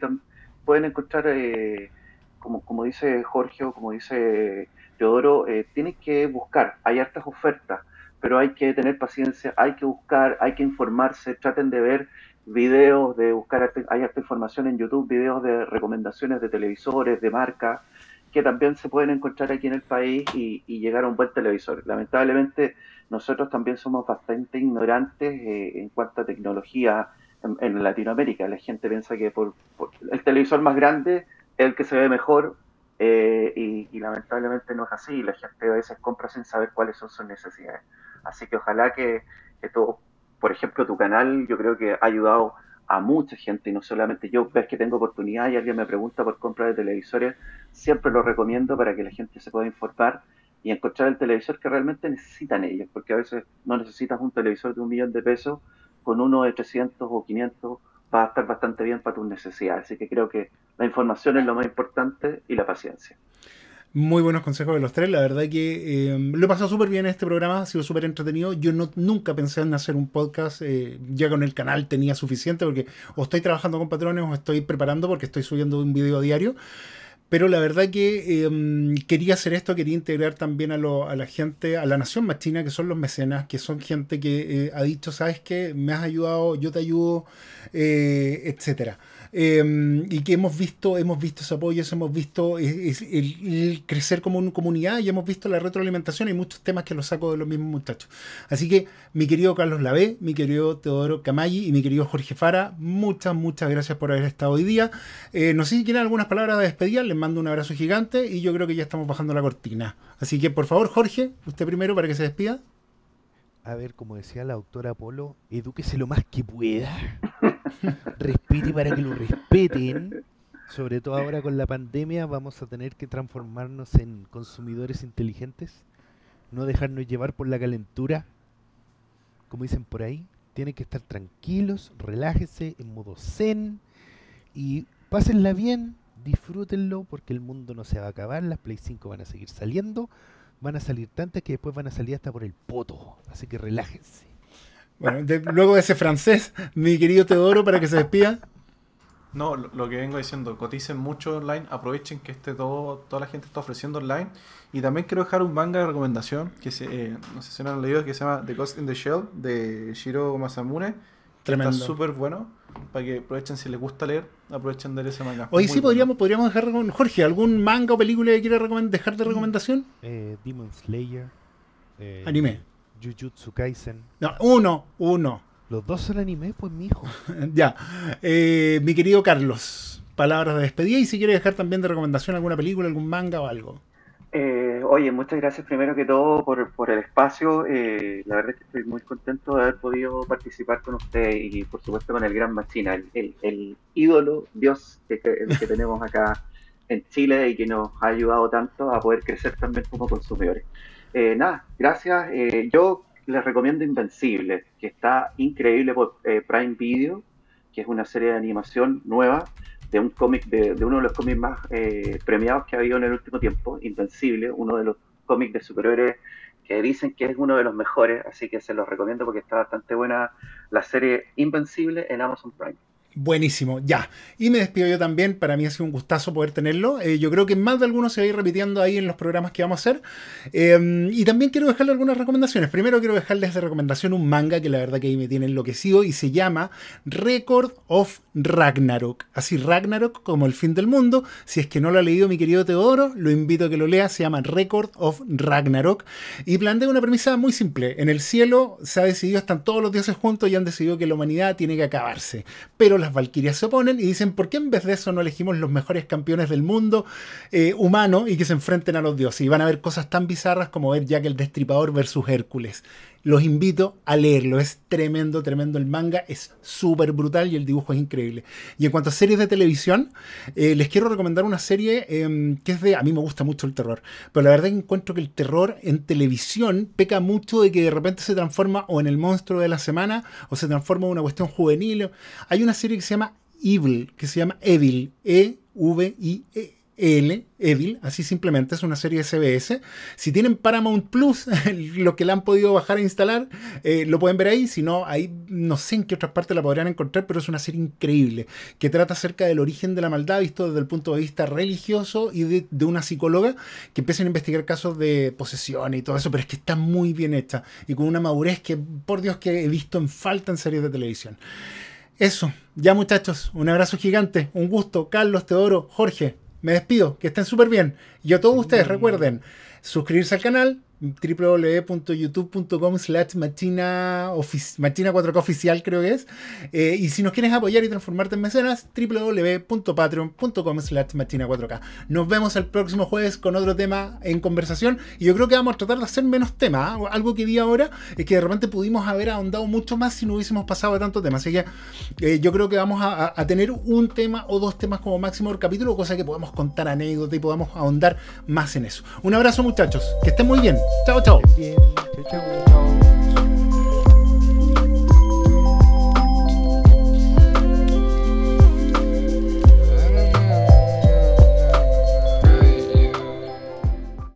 pueden encontrar, eh, como, como dice Jorge o como dice Teodoro, eh, tienen que buscar. Hay hartas ofertas, pero hay que tener paciencia, hay que buscar, hay que informarse, traten de ver videos, de buscar, hay harta información en YouTube, videos de recomendaciones de televisores, de marcas, que también se pueden encontrar aquí en el país y, llegar a un buen televisor. Lamentablemente nosotros también somos bastante ignorantes eh, en cuanto a tecnología en, Latinoamérica. La gente piensa que por, el televisor más grande es el que se ve mejor eh, y, lamentablemente no es así. La gente a veces compra sin saber cuáles son sus necesidades. Así que ojalá que, que por ejemplo, tu canal yo creo que ha ayudado a mucha gente y no solamente yo, ves que tengo oportunidad y alguien me pregunta por compra de televisores, siempre lo recomiendo para que la gente se pueda informar y encontrar el televisor que realmente necesitan ellos, porque a veces no necesitas un televisor de un millón de pesos, con uno de 300 o 500 va a estar bastante bien para tus necesidades. Así que creo que la información es lo más importante y la paciencia. Muy buenos consejos de los tres. La verdad que eh, lo he pasado súper bien en este programa, ha sido súper entretenido. Yo no, nunca pensé en hacer un podcast, eh, ya con el canal tenía suficiente, porque o estoy trabajando con patrones o estoy preparando porque estoy subiendo un video diario. Pero la verdad que em, quería hacer esto, quería integrar también a, la gente, a la nación machina, que son los mecenas, que son gente que eh, ha dicho, sabes qué, me has ayudado, yo te ayudo, etcétera. Em, y que hemos visto, hemos visto ese apoyo, hemos visto el, crecer como una comunidad y hemos visto la retroalimentación y muchos temas que los saco de los mismos muchachos. Así que mi querido Carlos Lavé, mi querido Teodoro Camaggi y mi querido Jorge Fara, muchas, muchas gracias por haber estado hoy día. Eh, no sé si quieren algunas palabras de despedida, les mando un abrazo gigante y yo creo que ya estamos bajando la cortina. Así que por favor, Jorge, usted primero para que se despida. A ver, como decía la doctora Polo, edúquese lo más que pueda. Respete para que lo respeten. Sobre todo ahora con la pandemia vamos a tener que transformarnos en consumidores inteligentes, no dejarnos llevar por la calentura, como dicen por ahí. Tienen que estar tranquilos, relájense en modo zen y pásenla bien, disfrútenlo porque el mundo no se va a acabar, las Play 5 van a seguir saliendo, van a salir tantas que después van a salir hasta por el poto, así que relájense. Bueno, luego de ese francés, mi querido Teodoro, para que se despida. No, lo, que vengo diciendo, coticen mucho online, aprovechen que este todo, toda la gente está ofreciendo online. Y también quiero dejar un manga de recomendación, que se, eh, no sé si lo han leído, que se llama The Ghost in the Shell, de Shiro Masamune. Tremendo. Está súper bueno, para que aprovechen si les gusta leer, aprovechen de leer ese manga. Hoy sí podríamos, podríamos dejar con Jorge, ¿algún manga o película que quiera dejar de recomendación? Eh, Demon Slayer. Eh, Anime. Jujutsu Kaisen. No, uno, uno. Los dos son anime, pues mi hijo. ya. Eh, mi querido Carlos, palabras de despedida y si quiere dejar también de recomendación alguna película, algún manga o algo. Eh, oye, muchas gracias primero que todo por, por el espacio. Eh, la verdad es que estoy muy contento de haber podido participar con usted y por supuesto con el gran Machina, el, el, ídolo, Dios que, que tenemos acá en Chile y que nos ha ayudado tanto a poder crecer también como consumidores. Eh, nada, gracias. Eh, yo les recomiendo Invencible, que está increíble por eh, Prime Video, que es una serie de animación nueva de un cómic, de, uno de los cómics más premiados que ha habido en el último tiempo, Invencible, uno de los cómics de superhéroes que dicen que es uno de los mejores, así que se los recomiendo porque está bastante buena la serie Invencible en Amazon Prime. Buenísimo, ya. Y me despido yo también, para mí ha sido un gustazo poder tenerlo. Eh, yo creo que más de algunos se va a ir repitiendo ahí en los programas que vamos a hacer. Eh, y también quiero dejarle algunas recomendaciones. Primero quiero dejarles de recomendación un manga que la verdad que ahí me tiene enloquecido y se llama Record of Ragnarok. Así Ragnarok como el fin del mundo. Si es que no lo ha leído mi querido Teodoro, lo invito a que lo lea. Se llama Record of Ragnarok. Y plantea una premisa muy simple. En el cielo se ha decidido, están todos los dioses juntos y han decidido que la humanidad tiene que acabarse. Pero las Valkyrias se oponen y dicen, ¿por qué en vez de eso no elegimos los mejores campeones del mundo eh, humano y que se enfrenten a los dioses? Y van a ver cosas tan bizarras como ver Jack el Destripador versus Hércules. Los invito a leerlo, es tremendo, tremendo el manga, es súper brutal y el dibujo es increíble. Y en cuanto a series de televisión, eh, les quiero recomendar una serie em, que es de, a mí me gusta mucho el terror, pero la verdad que encuentro que el terror en televisión peca mucho de que de repente se transforma o en el monstruo de la semana o se transforma en una cuestión juvenil. Hay una serie que se llama Evil, que se llama Evil, E E-V-I-E. L, Evil, así simplemente, es una serie de CBS. Si tienen Paramount Plus, lo que la han podido bajar e instalar, eh, lo pueden ver ahí. Si no, ahí no sé en qué otras partes la podrían encontrar, pero es una serie increíble que trata acerca del origen de la maldad, visto desde el punto de vista religioso y de, una psicóloga que empieza a investigar casos de posesión y todo eso, pero es que está muy bien hecha y con una madurez que, por Dios, que he visto en falta en series de televisión. Eso, ya muchachos, un abrazo gigante, un gusto, Carlos, Teodoro, Jorge, me despido, que estén súper bien. Y a todos ustedes recuerden suscribirse al canal, www.youtube.com slash machina, machina 4K oficial creo que es. Eh, y si nos quieres apoyar y transformarte en mecenas, www.patreon.com slash machina 4K. Nos vemos el próximo jueves con otro tema en conversación. Y yo creo que vamos a tratar de hacer menos temas. ¿ah? Algo que vi ahora es que de repente pudimos haber ahondado mucho más si no hubiésemos pasado de tanto tema. Así que eh, yo creo que vamos a, tener un tema o dos temas como máximo por capítulo, cosa que podamos contar anécdotas y podamos ahondar más en eso. Un abrazo muchachos, que estén muy bien. Chao.